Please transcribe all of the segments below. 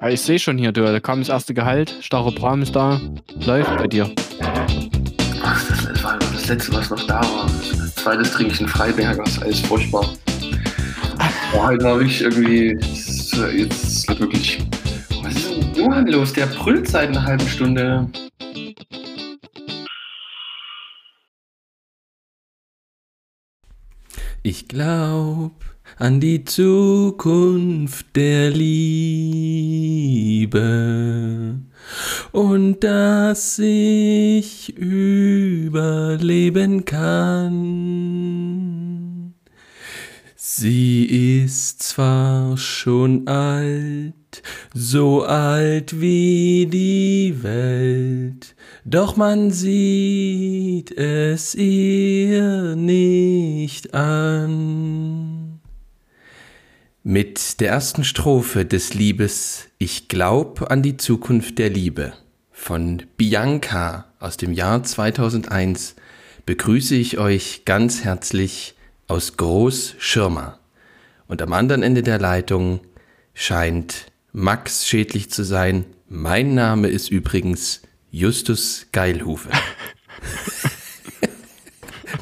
Ja, ich sehe schon hier, du, da kam das erste Gehalt, Staropram ist da, läuft bei dir. Ach, das war einfach das letzte, was noch da war. Zweites trinke ich einen Freibergers, alles furchtbar. War halt mal wirklich irgendwie, jetzt, jetzt wirklich, was ist denn mit Johann los? Der brüllt seit einer halben Stunde. Ich glaub an die Zukunft der Liebe und dass ich überleben kann. Sie ist zwar schon alt, so alt wie die Welt, doch man sieht es ihr nicht an. Mit der ersten Strophe des Liebes Ich glaub an die Zukunft der Liebe von Bianca aus dem Jahr 2001 begrüße ich euch ganz herzlich aus Groß Schirma. Und am anderen Ende der Leitung scheint Max schädlich zu sein. Mein Name ist übrigens Justus Geilhufe.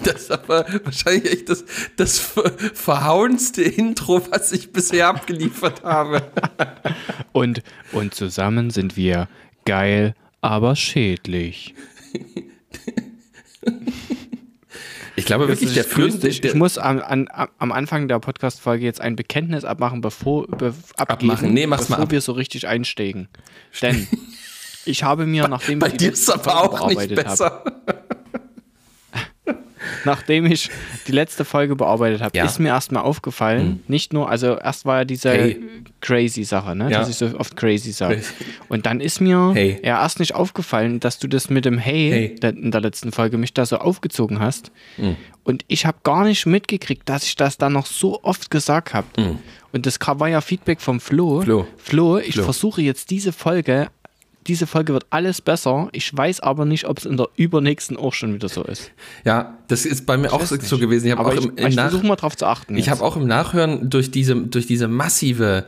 Das ist aber wahrscheinlich echt das, das verhauenste Intro, was ich bisher abgeliefert habe. Und, und zusammen sind wir geil, aber schädlich. Ich glaube wirklich, der führende. Ich, ich muss am, an, am Anfang der Podcast-Folge jetzt ein Bekenntnis abmachen, bevor be, abgeben, abmachen. Nee, mach's bevor mal ab. wir so richtig einsteigen. Denn ich habe mir, nachdem ich die letzte Folge bearbeitet habe, nachdem ich die letzte Folge bearbeitet habe, ja. ist mir erstmal aufgefallen, mhm. nicht nur, also erst war ja diese hey. crazy Sache, ne, ja. dass ich so oft crazy sage. Und dann ist mir hey. ja erst nicht aufgefallen, dass du das mit dem hey, hey. in der letzten Folge mich da so aufgezogen hast. Mhm. Und ich habe gar nicht mitgekriegt, dass ich das dann noch so oft gesagt habe. Mhm. Und das war ja Feedback vom Flo. Flo, Flo ich Flo. versuche jetzt diese Folge diese Folge wird alles besser. Ich weiß aber nicht, ob es in der übernächsten auch schon wieder so ist. Ja, das ist bei mir ich auch so nicht. gewesen. Ich, aber auch im, ich versuche mal drauf zu achten. Ich habe auch im Nachhören durch diese, durch diese massive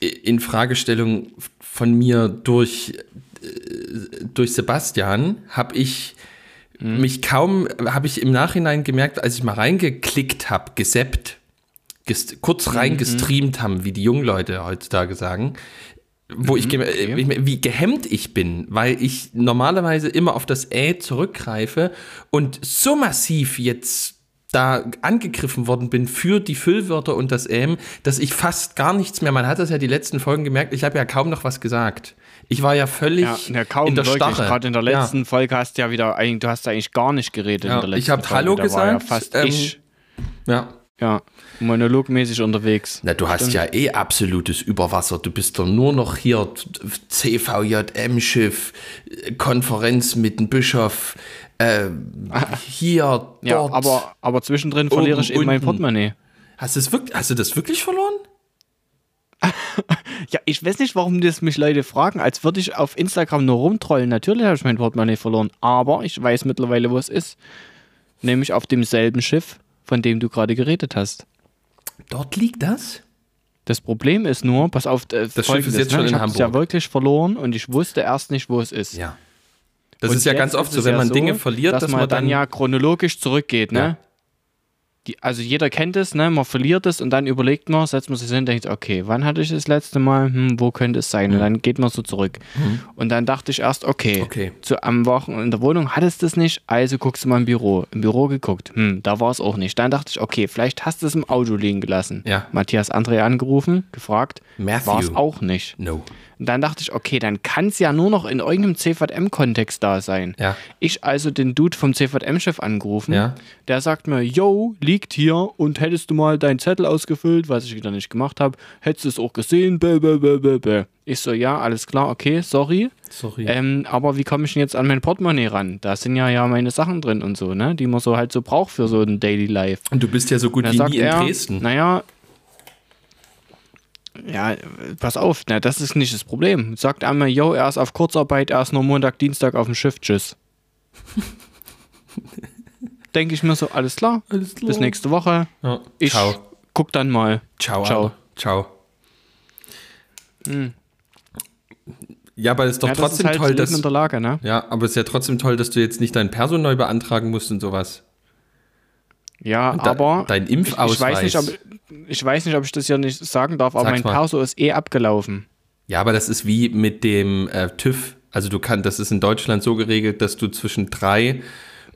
Infragestellung von mir durch, äh, durch Sebastian, habe ich hm. mich kaum, habe ich im Nachhinein gemerkt, als ich mal reingeklickt habe, geseppt, kurz mhm, reingestreamt mhm. haben, wie die jungen Leute heutzutage sagen, wo mhm, ich, okay. wie gehemmt ich bin, weil ich normalerweise immer auf das Ä zurückgreife und so massiv jetzt da angegriffen worden bin für die Füllwörter und das Ähm, dass ich fast gar nichts mehr, man hat das ja die letzten Folgen gemerkt, ich habe ja kaum noch was gesagt. Ich war ja völlig ja, ja, kaum, in der wirklich. Starre. Gerade in der letzten ja. Folge hast du ja wieder, du hast eigentlich gar nicht geredet ja, in der letzten Ich habe Hallo gesagt. Ja fast ähm, ich. Ja. Ja, monologmäßig unterwegs. Na, du hast Stimmt. ja eh absolutes Überwasser. Du bist doch nur noch hier CVJM-Schiff, Konferenz mit dem Bischof, äh, hier, dort. Ja, aber, aber zwischendrin verliere ich eben mein Portemonnaie. Hast, wirklich, hast du das wirklich verloren? ja, ich weiß nicht, warum das mich Leute fragen, als würde ich auf Instagram nur rumtrollen. Natürlich habe ich mein Portemonnaie verloren, aber ich weiß mittlerweile, wo es ist. Nämlich auf demselben Schiff von dem du gerade geredet hast. Dort liegt das? Das Problem ist nur, pass auf, äh, das Schiff ist jetzt ne? schon ich in Hamburg. es ja wirklich verloren und ich wusste erst nicht, wo es ist. Ja. Das und ist ja ganz oft so, wenn man ja Dinge verliert, dass, dass man, man dann, ja chronologisch zurückgeht, ne? Ja die, also jeder kennt es, ne? man verliert es und dann überlegt man, setzt man sich hin und denkt, okay, wann hatte ich das letzte Mal, hm, wo könnte es sein? Mhm. Und dann geht man so zurück. Mhm. Und dann dachte ich erst, okay, okay. Zu, am Wochen in der Wohnung hattest du es nicht, also guckst du mal im Büro. Im Büro geguckt, hm, da war es auch nicht. Dann dachte ich, okay, vielleicht hast du es im Auto liegen gelassen. Ja. Matthias André angerufen, gefragt, war es auch nicht. No. Und dann dachte ich, okay, dann kann es ja nur noch in irgendeinem CVM-Kontext da sein. Ja. Ich also den Dude vom CVM-Chef angerufen. Ja. Der sagt mir, yo, liegt hier und hättest du mal deinen Zettel ausgefüllt, was ich wieder nicht gemacht habe, hättest du es auch gesehen. Bäh, bäh, bäh, bäh. Ich so, ja, alles klar, okay, sorry. Sorry. Ähm, aber wie komme ich denn jetzt an mein Portemonnaie ran? Da sind ja ja meine Sachen drin und so, ne? Die man so halt so braucht für so ein Daily Life. Und du bist ja so gut wie nie in er, Dresden. Naja, ja, pass auf, na, das ist nicht das Problem. Sagt einmal, yo, er ist auf Kurzarbeit, er ist nur Montag, Dienstag auf dem Schiff, tschüss. Denke ich mir so, alles klar, alles klar. bis nächste Woche. Ja. Ich Ciao. guck dann mal. Ciao. Ciao. Ciao. Hm. Ja, aber es ist doch ja, trotzdem ist halt toll, dass. In der Lage, ne? Ja, aber es ist ja trotzdem toll, dass du jetzt nicht dein Perso neu beantragen musst und sowas. Ja, und aber. Dein Impfausweis. Ich weiß, nicht, ob, ich weiß nicht, ob ich das hier nicht sagen darf, aber Sag's mein mal. Perso ist eh abgelaufen. Ja, aber das ist wie mit dem äh, TÜV. Also du kannst, das ist in Deutschland so geregelt, dass du zwischen drei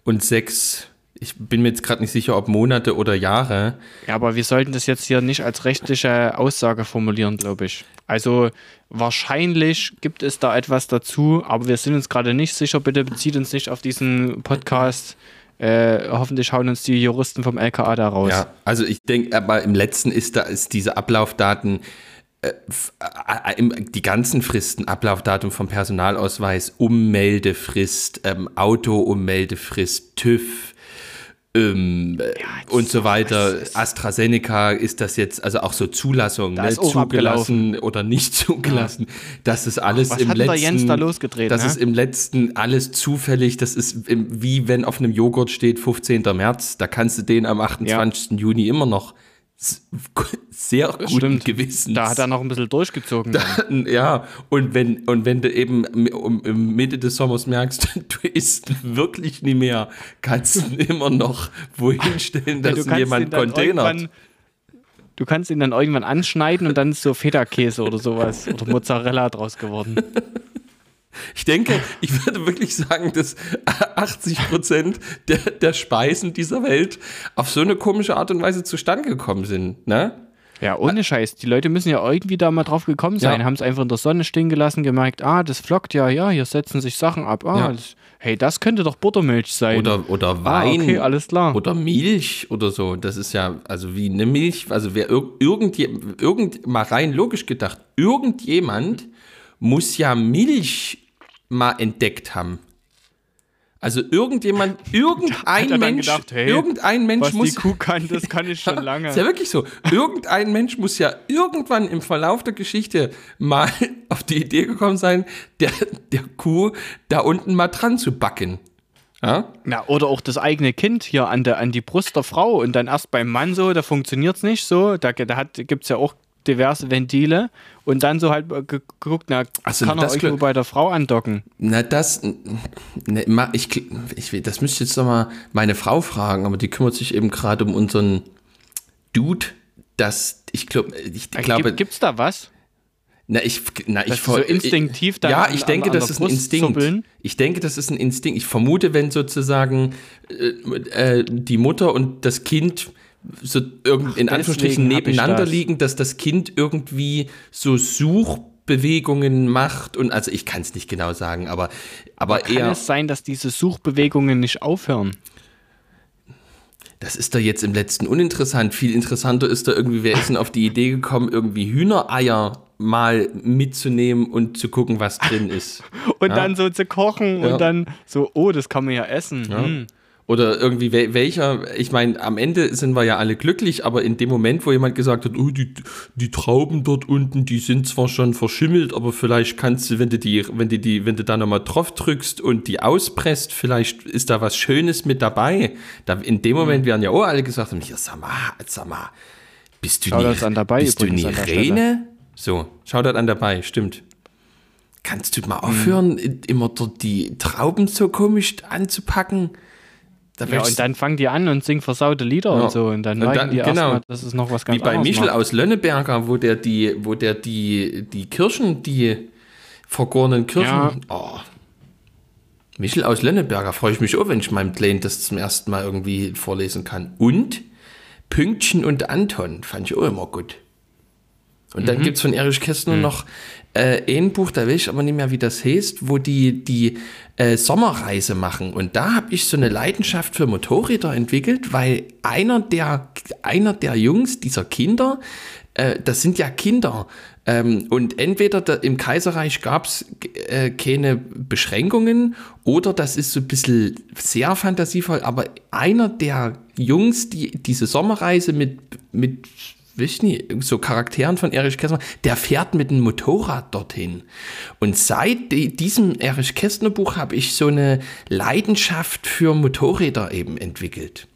und sechs ich bin mir jetzt gerade nicht sicher, ob Monate oder Jahre. Ja, aber wir sollten das jetzt hier nicht als rechtliche Aussage formulieren, glaube ich. Also wahrscheinlich gibt es da etwas dazu, aber wir sind uns gerade nicht sicher. Bitte bezieht uns nicht auf diesen Podcast. Äh, hoffentlich hauen uns die Juristen vom LKA da raus. Ja, also ich denke, aber im letzten ist da ist diese Ablaufdaten äh, äh, die ganzen Fristen, Ablaufdatum vom Personalausweis, Ummeldefrist, ähm, Auto-Ummeldefrist, TÜV, ähm, ja, und so weiter. AstraZeneca ist das jetzt, also auch so Zulassung, ne? zugelassen oder nicht zugelassen. Ja. Das ist alles Ach, im letzten. Jens da losgedreht? Das ne? ist im letzten alles zufällig. Das ist wie wenn auf einem Joghurt steht 15. März. Da kannst du den am 28. Ja. Juni immer noch sehr guten Stimmt. Gewissen. Da hat er noch ein bisschen durchgezogen. Dann, ja, und wenn, und wenn du eben um Mitte des Sommers merkst, du isst wirklich nie mehr, kannst du immer noch wohin stellen, dass jemand containert. Du kannst ihn dann irgendwann anschneiden und dann ist so Feta-Käse oder sowas oder Mozzarella draus geworden. Ich denke, ich würde wirklich sagen, dass 80 Prozent der, der Speisen dieser Welt auf so eine komische Art und Weise zustande gekommen sind. Ne? Ja, ohne Scheiß. Die Leute müssen ja irgendwie da mal drauf gekommen sein, ja. haben es einfach in der Sonne stehen gelassen, gemerkt, ah, das flockt ja, ja, hier setzen sich Sachen ab. Ah, ja. das, hey, das könnte doch Buttermilch sein. Oder, oder Wein. Ah, okay, alles klar. Oder Milch oder so. Das ist ja, also wie eine Milch, also wer irgend, irgend, mal rein logisch gedacht, irgendjemand muss ja Milch mal entdeckt haben. Also irgendjemand, irgendein Mensch, gedacht, hey, irgendein Mensch was muss. Die Kuh kann, das kann ich schon lange. ist ja wirklich so. Irgendein Mensch muss ja irgendwann im Verlauf der Geschichte mal auf die Idee gekommen sein, der, der Kuh da unten mal dran zu backen. Ja? Na, oder auch das eigene Kind hier an, der, an die Brust der Frau und dann erst beim Mann so, da funktioniert es nicht so. Da, da gibt es ja auch diverse Ventile und dann so halt geguckt, na, also, kann er irgendwo bei der Frau andocken. Na, das, ne, ich, ich, das müsste jetzt nochmal meine Frau fragen, aber die kümmert sich eben gerade um unseren Dude, das, ich, glaub, ich äh, glaube. Gibt es da was? Na, ich, na, ich so instinktiv da. Ja, ich denke, an, an das ist ein Instinkt. Zuppeln. Ich denke, das ist ein Instinkt. Ich vermute, wenn sozusagen äh, äh, die Mutter und das Kind so Ach, in Anführungsstrichen nebeneinander das. liegen, dass das Kind irgendwie so Suchbewegungen macht und also ich kann es nicht genau sagen, aber, aber, aber eher. Kann es sein, dass diese Suchbewegungen nicht aufhören? Das ist da jetzt im letzten uninteressant. Viel interessanter ist da irgendwie, wer ist denn auf die Idee gekommen, irgendwie Hühnereier mal mitzunehmen und zu gucken, was drin ist. und ja? dann so zu kochen ja. und dann so, oh, das kann man ja essen. Ja. Hm. Oder irgendwie welcher, ich meine, am Ende sind wir ja alle glücklich, aber in dem Moment, wo jemand gesagt hat, oh, die, die Trauben dort unten, die sind zwar schon verschimmelt, aber vielleicht kannst du, wenn du die, wenn du die, wenn du da nochmal drauf drückst und die auspresst, vielleicht ist da was Schönes mit dabei. Da, in dem Moment werden ja auch alle gesagt haben, ja, sag mal, sag mal, bist du schau nie, an dabei, bist du nie Rene? So, schau das an dabei, stimmt. Kannst du mal aufhören, mhm. immer dort die Trauben so komisch anzupacken? Ja, und dann fangen die an und singen versaute Lieder ja. und so. Und dann merken die genau. erstmal, das ist noch was ganz Wie bei Michel macht. aus Lönneberger, wo der die, wo der die, die Kirschen, die vergorenen Kirschen. Ja. Oh. Michel aus Lönneberger freue ich mich auch, wenn ich meinem Kleinen das zum ersten Mal irgendwie vorlesen kann. Und Pünktchen und Anton fand ich auch immer gut. Und dann mhm. gibt es von Erich Kästner mhm. noch äh, ein Buch, da weiß ich aber nicht mehr, wie das heißt, wo die die äh, Sommerreise machen. Und da habe ich so eine Leidenschaft für Motorräder entwickelt, weil einer der, einer der Jungs dieser Kinder, äh, das sind ja Kinder, ähm, und entweder da, im Kaiserreich gab es äh, keine Beschränkungen oder das ist so ein bisschen sehr fantasievoll, aber einer der Jungs, die diese Sommerreise mit, mit weiß nicht, so Charakteren von Erich Kästner, der fährt mit dem Motorrad dorthin. Und seit diesem Erich Kästner Buch habe ich so eine Leidenschaft für Motorräder eben entwickelt.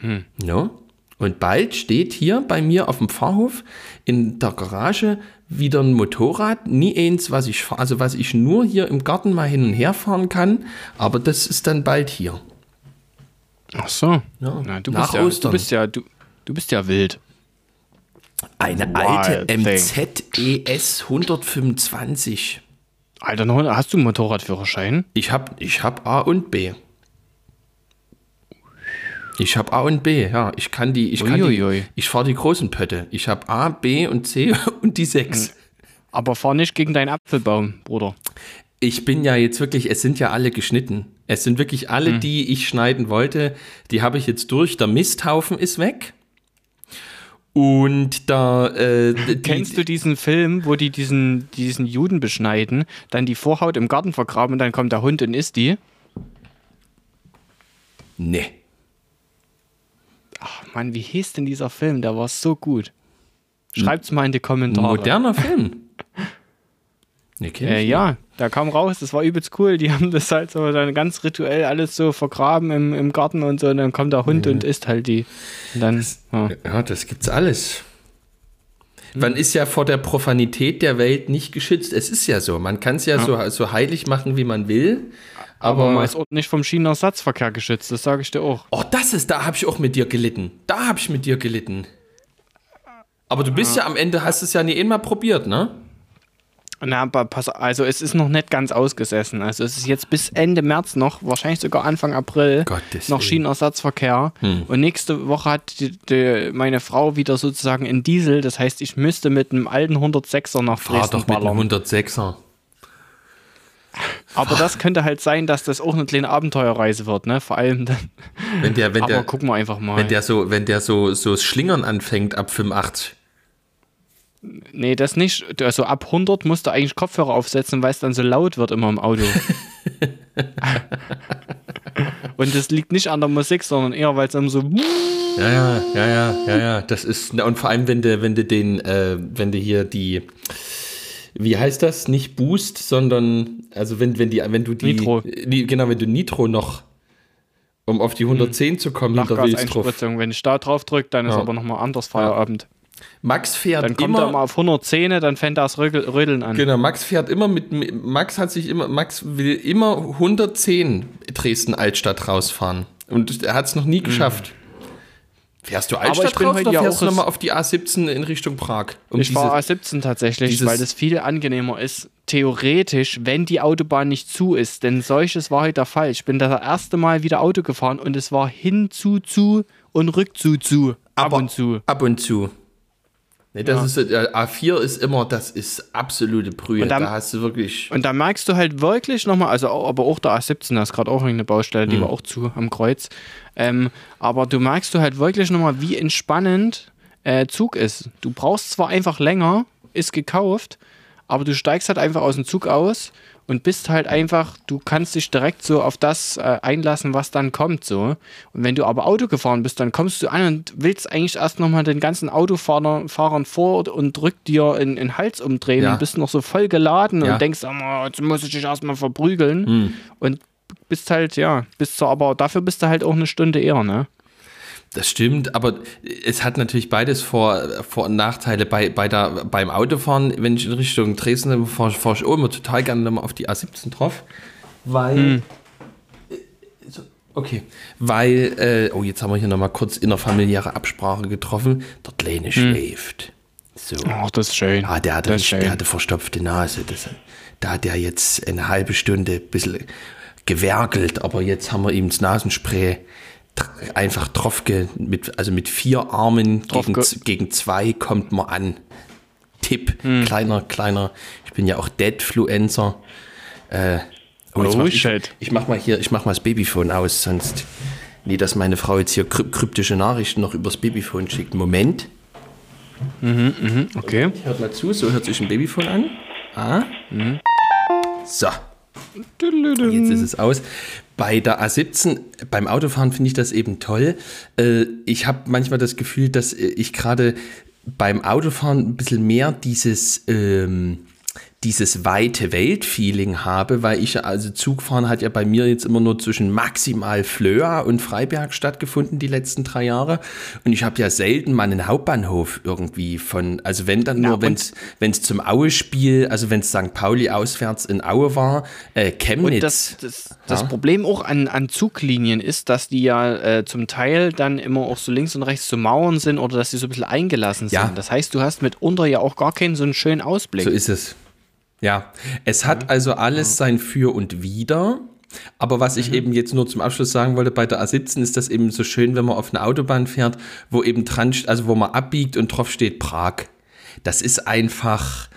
Hm. No? Und bald steht hier bei mir auf dem Pfarrhof in der Garage wieder ein Motorrad, nie eins, was ich also was ich nur hier im Garten mal hin und her fahren kann, aber das ist dann bald hier. Ach so. Ja. Na, du, Nach bist ja, du bist ja du, du bist ja wild. Eine alte MZES 125. Alter, hast du einen Motorradführerschein? Ich habe ich hab A und B. Ich habe A und B, ja. Ich kann die, ich kann die, ich fahre die großen Pötte. Ich habe A, B und C und die 6. Hm. Aber fahr nicht gegen deinen Apfelbaum, Bruder. Ich bin ja jetzt wirklich, es sind ja alle geschnitten. Es sind wirklich alle, hm. die ich schneiden wollte, die habe ich jetzt durch. Der Misthaufen ist weg. Und da. Äh, Kennst du diesen Film, wo die diesen, diesen Juden beschneiden, dann die Vorhaut im Garten vergraben und dann kommt der Hund und isst die? Nee. Ach Mann, wie hieß denn dieser Film? Der war so gut. Schreibt's mal in die Kommentare. Moderner Film. Nee, äh, ja, da kam raus, das war übelst cool. Die haben das halt so dann ganz rituell alles so vergraben im, im Garten und so. Und dann kommt der Hund ja. und isst halt die. Und dann, ja. ja, das gibt's alles. Man ist ja vor der Profanität der Welt nicht geschützt. Es ist ja so. Man kann es ja, ja, So, so heilig machen, wie man will. Aber, aber man ist auch nicht vom Schienenersatzverkehr geschützt, das sage ich dir auch. Oh, das ist, da habe ich auch mit dir gelitten. Da habe ich mit dir gelitten. Aber du bist ja, ja am Ende, hast es ja nie einmal probiert, ne? Na, pass, also es ist noch nicht ganz ausgesessen. Also es ist jetzt bis Ende März noch, wahrscheinlich sogar Anfang April, Gottes noch Schienenersatzverkehr. Hm. Und nächste Woche hat die, die, meine Frau wieder sozusagen einen Diesel. Das heißt, ich müsste mit einem alten 106er nach Dresden Fahr doch mit einem 106er. Aber das könnte halt sein, dass das auch eine kleine Abenteuerreise wird, ne? Vor allem dann. Wenn der, wenn Aber der, gucken wir einfach mal. Wenn der so, wenn der so, so Schlingern anfängt ab 85. Nee, das nicht. Also ab 100 musst du eigentlich Kopfhörer aufsetzen, weil es dann so laut wird immer im Auto. und das liegt nicht an der Musik, sondern eher, weil es immer so. Ja, ja, ja, ja, ja, ja. Das ist. Und vor allem, wenn du, wenn du den, äh, wenn du hier die. Wie heißt das? Nicht Boost, sondern also wenn, wenn die, wenn du die. Nitro. Die, genau, wenn du Nitro noch um auf die 110 hm. zu kommen, Wenn ich da drauf drücke, dann ja. ist aber nochmal anders Feierabend. Ja. Max fährt dann kommt immer. er mal auf 110, dann fängt das Rödeln an. Genau, Max fährt immer mit. Max hat sich immer. Max will immer 110 Dresden Altstadt rausfahren. Und er hat es noch nie geschafft. Mhm. Fährst du Altstadt raus oder fährst du nochmal auf die A17 in Richtung Prag? Um ich fahre A17 tatsächlich, weil das viel angenehmer ist. Theoretisch, wenn die Autobahn nicht zu ist, denn solches war heute der Fall. Ich bin das erste Mal wieder Auto gefahren und es war hin zu zu und rück zu zu. Ab Aber und zu. Ab und zu. Nee, das ja. ist äh, A4 ist immer, das ist absolute Brühe. Dann, da hast du wirklich. Und da merkst du halt wirklich nochmal, also aber auch der A17, da ist gerade auch eine Baustelle, die mhm. war auch zu am Kreuz. Ähm, aber du merkst du halt wirklich nochmal, wie entspannend äh, Zug ist. Du brauchst zwar einfach länger, ist gekauft, aber du steigst halt einfach aus dem Zug aus und bist halt einfach, du kannst dich direkt so auf das äh, einlassen, was dann kommt so. Und wenn du aber Auto gefahren bist, dann kommst du an und willst eigentlich erst nochmal den ganzen Autofahrern Fahrern vor und drückt dir in den Hals umdrehen ja. und bist noch so voll geladen ja. und denkst, oh, jetzt muss ich dich erstmal verprügeln. Hm. Und bist halt, ja, bist so, aber dafür bist du halt auch eine Stunde eher, ne? Das stimmt, aber es hat natürlich beides Vor-, Vor und Nachteile. Bei, bei der, beim Autofahren, wenn ich in Richtung Dresden fahre, fahre ich immer total gerne nochmal auf die A17 drauf, weil. Hm. Okay, weil, äh, oh, jetzt haben wir hier nochmal kurz innerfamiliäre Absprache getroffen. Der Kleine hm. schläft. So. Ach, das ist schön. Ah, der, hatte, der, der hatte verstopfte Nase. Das, da hat er jetzt eine halbe Stunde ein bisschen gewerkelt, aber jetzt haben wir ihm das Nasenspray einfach drauf, mit, also mit vier Armen gegen, gegen, zwei kommt man an. Tipp, hm. kleiner, kleiner, ich bin ja auch Deadfluencer. Äh, oh, oh ich, mach, ich, ich, mach mal hier, ich mach mal das Babyphone aus, sonst nie, dass meine Frau jetzt hier kryptische Nachrichten noch übers Babyphone schickt. Moment. Mhm, mhm, okay. Hört mal zu, so hört sich ein Babyphone an. Ah. Mhm. So. Jetzt ist es aus. Bei der A17, beim Autofahren finde ich das eben toll. Äh, ich habe manchmal das Gefühl, dass ich gerade beim Autofahren ein bisschen mehr dieses, ähm, dieses weite Welt-Feeling habe, weil ich also Zugfahren hat ja bei mir jetzt immer nur zwischen maximal Flöa und Freiberg stattgefunden die letzten drei Jahre und ich habe ja selten mal einen Hauptbahnhof irgendwie von, also wenn dann nur, wenn es zum Aue-Spiel, also wenn es St. Pauli auswärts in Aue war, äh, Chemnitz. Und das, das, ja? das Problem auch an, an Zuglinien ist, dass die ja äh, zum Teil dann immer auch so links und rechts zu Mauern sind oder dass sie so ein bisschen eingelassen sind. Ja. Das heißt, du hast mitunter ja auch gar keinen so einen schönen Ausblick. So ist es. Ja, es hat also alles sein Für und Wider. Aber was ich mhm. eben jetzt nur zum Abschluss sagen wollte, bei der A17 ist das eben so schön, wenn man auf eine Autobahn fährt, wo eben dran, also wo man abbiegt und drauf steht Prag. Das ist einfach.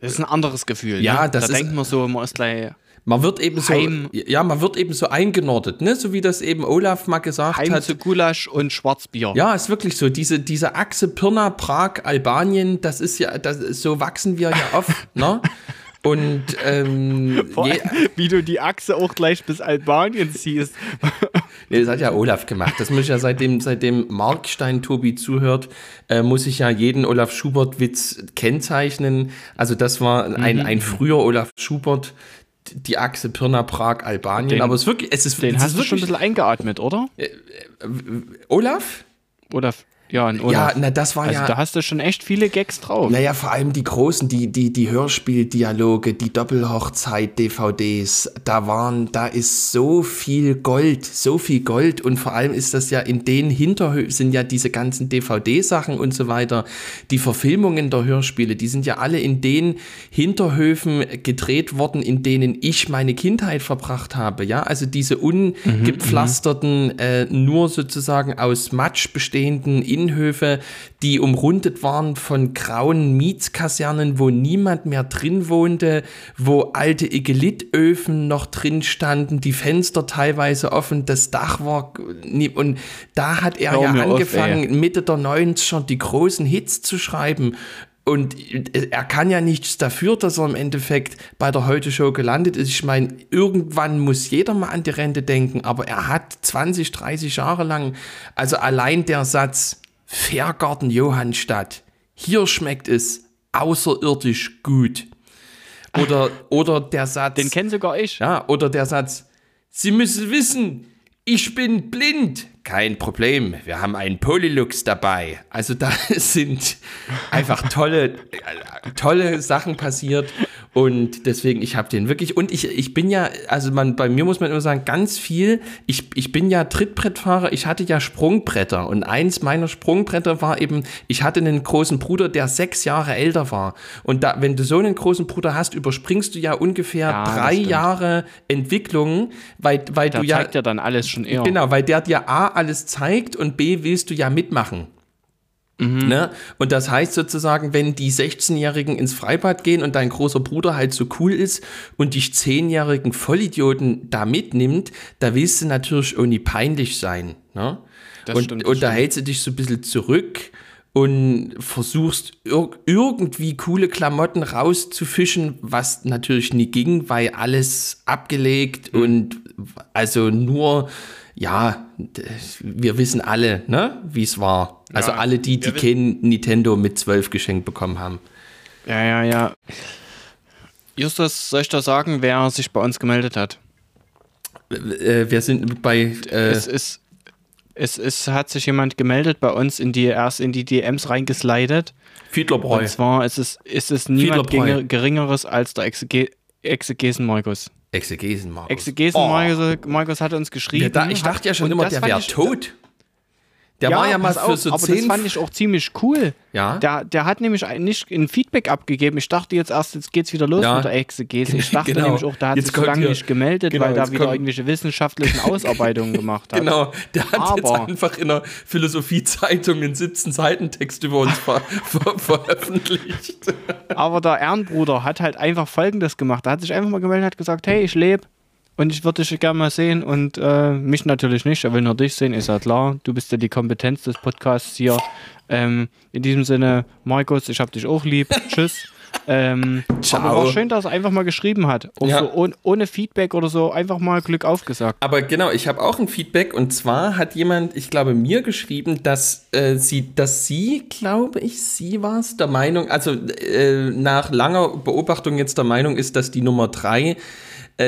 Das ist ein anderes Gefühl. Ja, ne? das da ist. denkt man so, man ist gleich. Man wird eben Heim. so, ja, man wird eben so eingenordet, ne? So wie das eben Olaf mal gesagt Heim hat. zu Gulasch und Schwarzbier. Ja, ist wirklich so. Diese, diese Achse Pirna, Prag, Albanien, das ist ja, das, so wachsen wir ja oft, ne? Und ähm, allem, wie du die Achse auch gleich bis Albanien ziehst. nee, das hat ja Olaf gemacht. Das muss ich ja seitdem, seitdem Markstein Tobi zuhört, äh, muss ich ja jeden Olaf Schubert-Witz kennzeichnen. Also das war ein, mhm. ein früher Olaf Schubert, die Achse Pirna, Prag, Albanien. Den, Aber es ist wirklich, es ist, den es hast ist du schon ein bisschen eingeatmet, oder? Äh, äh, Olaf? Olaf. Ja, in Ja, na, das war also ja. Da hast du schon echt viele Gags drauf. Naja, vor allem die großen, die, die, die Hörspieldialoge, die Doppelhochzeit-DVDs, da waren, da ist so viel Gold, so viel Gold und vor allem ist das ja in den Hinterhöfen, sind ja diese ganzen DVD-Sachen und so weiter, die Verfilmungen der Hörspiele, die sind ja alle in den Hinterhöfen gedreht worden, in denen ich meine Kindheit verbracht habe, ja, also diese mhm, ungepflasterten, mhm, äh, nur sozusagen aus Matsch bestehenden Innenhöfe, die umrundet waren von grauen Mietskasernen, wo niemand mehr drin wohnte, wo alte Igelitöfen noch drin standen, die Fenster teilweise offen, das Dach war und da hat er Hör ja angefangen, auf, Mitte der 90er die großen Hits zu schreiben. Und er kann ja nichts dafür, dass er im Endeffekt bei der Heute-Show gelandet ist. Ich meine, irgendwann muss jeder mal an die Rente denken, aber er hat 20, 30 Jahre lang, also allein der Satz, Fairgarten Johannstadt. Hier schmeckt es außerirdisch gut. Oder, oder der Satz. Den kennt sogar ich. Ja, oder der Satz. Sie müssen wissen, ich bin blind. Kein Problem, wir haben einen Polylux dabei. Also da sind einfach tolle, tolle Sachen passiert. Und deswegen, ich habe den wirklich, und ich, ich bin ja, also man, bei mir muss man immer sagen, ganz viel, ich, ich bin ja Trittbrettfahrer, ich hatte ja Sprungbretter und eins meiner Sprungbretter war eben, ich hatte einen großen Bruder, der sechs Jahre älter war. Und da, wenn du so einen großen Bruder hast, überspringst du ja ungefähr ja, drei Jahre Entwicklung, weil, weil der du ja. zeigt ja dann alles schon eher. Genau, weil der dir A alles zeigt und B willst du ja mitmachen. Mhm. Ne? Und das heißt sozusagen, wenn die 16-Jährigen ins Freibad gehen und dein großer Bruder halt so cool ist und dich 10-jährigen Vollidioten da mitnimmt, da willst du natürlich auch nie peinlich sein. Ne? und, stimmt, und da hältst du dich so ein bisschen zurück und versuchst ir irgendwie coole Klamotten rauszufischen, was natürlich nie ging, weil alles abgelegt mhm. und also nur ja, wir wissen alle, ne, wie es war. Also ja, alle die, die kein Nintendo mit 12 geschenkt bekommen haben. Ja, ja, ja. Justus, soll ich da sagen, wer sich bei uns gemeldet hat? Äh, wir sind bei. Äh es, ist, es, es hat sich jemand gemeldet bei uns in die erst in die DMs reingeslidet. Fiedlerbräu. Und zwar ist es, ist es niemand Geringeres als der Exege Exegesen Markus. Exegesen Markus. Exegesen oh. Markus hat uns geschrieben. Ja, da, ich dachte ja schon immer, der wäre tot. Der ja, war ja mal für auf, so aber 10. das fand ich auch ziemlich cool. Ja. Der, der hat nämlich nicht ein Feedback abgegeben. Ich dachte jetzt erst, jetzt geht's wieder los ja. mit der Exegese. Ich dachte genau. nämlich auch, der hat jetzt sich lange nicht gemeldet, genau, weil da wieder irgendwelche wissenschaftlichen Ausarbeitungen gemacht hat. Genau, der hat aber, jetzt einfach in der Philosophiezeitung einen 17 Seiten Text über uns ver ver veröffentlicht. Aber der Ehrenbruder hat halt einfach Folgendes gemacht. Er hat sich einfach mal gemeldet, hat gesagt, hey, ich lebe und ich würde dich gerne mal sehen und äh, mich natürlich nicht. Er will nur dich sehen, ist ja klar. Du bist ja die Kompetenz des Podcasts hier. Ähm, in diesem Sinne, Markus, ich hab dich auch lieb. Tschüss. Ähm, Ciao. Aber war schön, dass er einfach mal geschrieben hat. Ja. So ohne, ohne, Feedback oder so, einfach mal Glück aufgesagt. Aber genau, ich habe auch ein Feedback und zwar hat jemand, ich glaube, mir geschrieben, dass äh, sie, dass sie, glaube ich, sie war es, der Meinung, also äh, nach langer Beobachtung jetzt der Meinung ist, dass die Nummer drei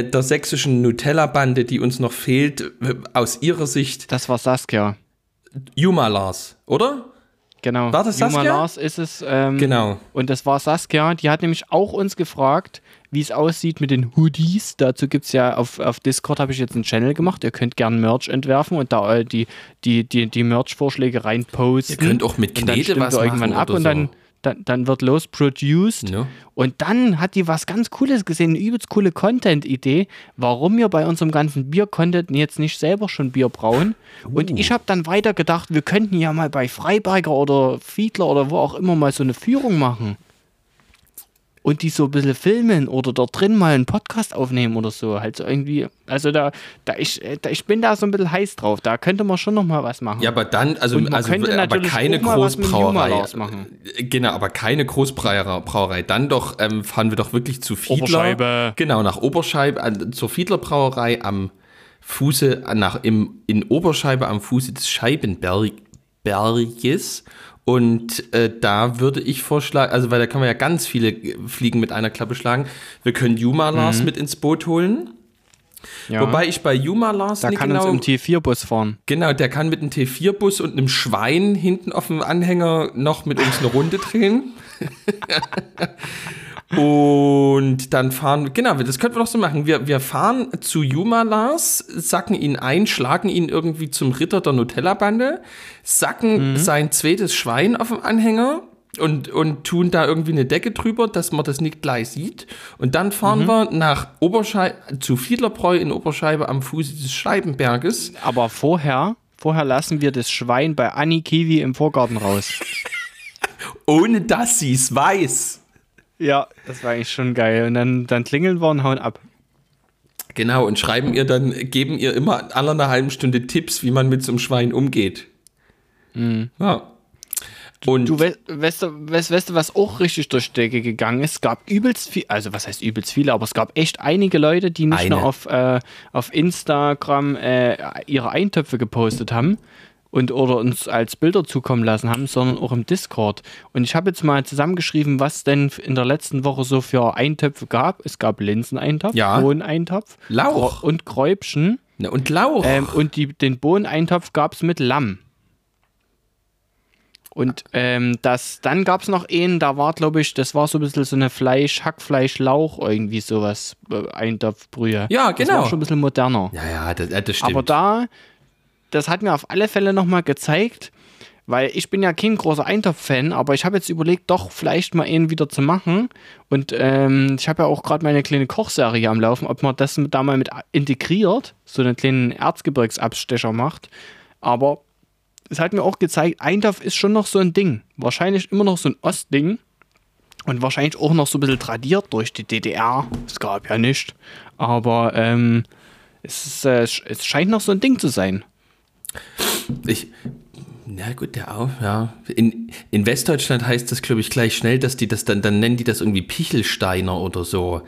der sächsischen Nutella-Bande, die uns noch fehlt, äh, aus ihrer Sicht. Das war Saskia. Juma Lars, oder? Genau. War das Saskia? Juma Lars ist es. Ähm, genau. Und das war Saskia. Die hat nämlich auch uns gefragt, wie es aussieht mit den Hoodies. Dazu gibt es ja auf, auf Discord habe ich jetzt einen Channel gemacht. Ihr könnt gern Merch entwerfen und da äh, die, die, die, die Merch-Vorschläge reinposten. Ihr könnt auch mit Knete was machen irgendwann ab und dann dann, dann wird los produced ja. und dann hat die was ganz Cooles gesehen, eine übelst coole Content-Idee, warum wir bei unserem ganzen Bier-Content jetzt nicht selber schon Bier brauen. Uh. Und ich habe dann weiter gedacht, wir könnten ja mal bei Freiberger oder Fiedler oder wo auch immer mal so eine Führung machen und die so ein bisschen filmen oder dort drin mal einen Podcast aufnehmen oder so. Halt so irgendwie, also da, da, ich, da ich bin da so ein bisschen heiß drauf. Da könnte man schon noch mal was machen. Ja, aber dann, also, also aber keine Großbrauerei. Genau, aber keine Großbrauerei. Dann doch ähm, fahren wir doch wirklich zu Fiedler. Oberscheibe. Genau, nach Oberscheibe, äh, zur Fiedler Brauerei am Fuße, nach, im, in Oberscheibe am Fuße des Scheibenberges und äh, da würde ich vorschlagen, also weil da kann man ja ganz viele Fliegen mit einer Klappe schlagen. Wir können Juma Lars mhm. mit ins Boot holen. Ja. Wobei ich bei Juma Lars da kann genau, uns im T4-Bus fahren. Genau, der kann mit einem T4-Bus und einem Schwein hinten auf dem Anhänger noch mit uns eine Runde drehen. Und dann fahren, genau, das könnten wir doch so machen. Wir, wir fahren zu Juma Lars, sacken ihn ein, schlagen ihn irgendwie zum Ritter der Nutella-Bande, sacken mhm. sein zweites Schwein auf dem Anhänger und, und tun da irgendwie eine Decke drüber, dass man das nicht gleich sieht. Und dann fahren mhm. wir nach Oberscheibe, zu Fiedlerbräu in Oberscheibe am Fuße des Scheibenberges. Aber vorher, vorher lassen wir das Schwein bei Anni Kiwi im Vorgarten raus. Ohne dass sie es weiß. Ja, das war eigentlich schon geil. Und dann, dann klingeln wir und hauen ab. Genau, und schreiben ihr dann, geben ihr immer alle einer halben Stunde Tipps, wie man mit so einem Schwein umgeht. Mhm. Ja. Und du weißt, weißt, weißt, was auch richtig durch die Decke gegangen ist? Es gab übelst viel, also was heißt übelst viele, aber es gab echt einige Leute, die nicht Eine. nur auf, äh, auf Instagram äh, ihre Eintöpfe gepostet haben, und oder uns als Bilder zukommen lassen haben, sondern auch im Discord. Und ich habe jetzt mal zusammengeschrieben, was denn in der letzten Woche so für Eintöpfe gab. Es gab Linseneintopf, ja. Bohneneintopf, Lauch und Kräubchen. Na, und Lauch. Ähm, und die, den Bohneneintopf gab es mit Lamm. Und ähm, das, dann gab es noch einen, da war, glaube ich, das war so ein bisschen so eine Fleisch, Hackfleisch, Lauch, irgendwie sowas, äh, Eintopfbrühe. Ja, genau. Das war genau. schon ein bisschen moderner. Ja, ja, das, das stimmt. Aber da das hat mir auf alle Fälle nochmal gezeigt, weil ich bin ja kein großer Eintopf-Fan, aber ich habe jetzt überlegt, doch vielleicht mal einen wieder zu machen. Und ähm, ich habe ja auch gerade meine kleine Kochserie am Laufen, ob man das da mal mit integriert, so einen kleinen Erzgebirgsabstecher macht. Aber es hat mir auch gezeigt, Eintopf ist schon noch so ein Ding. Wahrscheinlich immer noch so ein Ostding. Und wahrscheinlich auch noch so ein bisschen tradiert durch die DDR. Es gab ja nicht. Aber ähm, es, ist, äh, es scheint noch so ein Ding zu sein. Ich, na gut, der auch, ja. In, in Westdeutschland heißt das, glaube ich, gleich schnell, dass die das dann, dann nennen die das irgendwie Pichelsteiner oder so.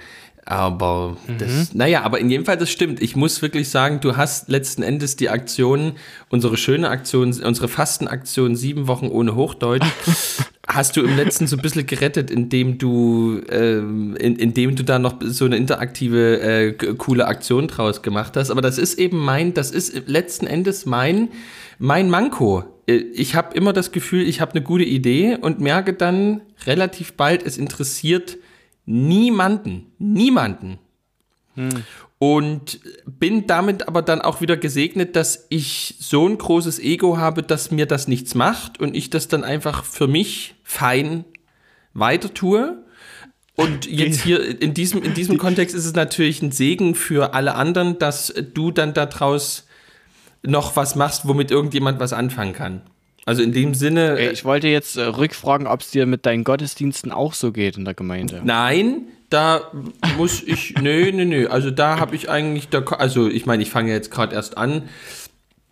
Aber mhm. das, naja, aber in jedem Fall, das stimmt. Ich muss wirklich sagen, du hast letzten Endes die Aktion, unsere schöne Aktion, unsere Fastenaktion sieben Wochen ohne Hochdeutsch, hast du im letzten so ein bisschen gerettet, indem du, ähm, in, indem du da noch so eine interaktive, äh, coole Aktion draus gemacht hast. Aber das ist eben mein, das ist letzten Endes mein, mein Manko. Äh, ich habe immer das Gefühl, ich habe eine gute Idee und merke dann relativ bald, es interessiert niemanden. Niemanden. Hm. Und bin damit aber dann auch wieder gesegnet, dass ich so ein großes Ego habe, dass mir das nichts macht und ich das dann einfach für mich fein weiter tue. Und jetzt hier in diesem, in diesem Kontext ist es natürlich ein Segen für alle anderen, dass du dann daraus noch was machst, womit irgendjemand was anfangen kann. Also in dem Sinne. Ich wollte jetzt äh, rückfragen, ob es dir mit deinen Gottesdiensten auch so geht in der Gemeinde. Nein, da muss ich, nö, nö, nö. Also da habe ich eigentlich, da, also ich meine, ich fange jetzt gerade erst an.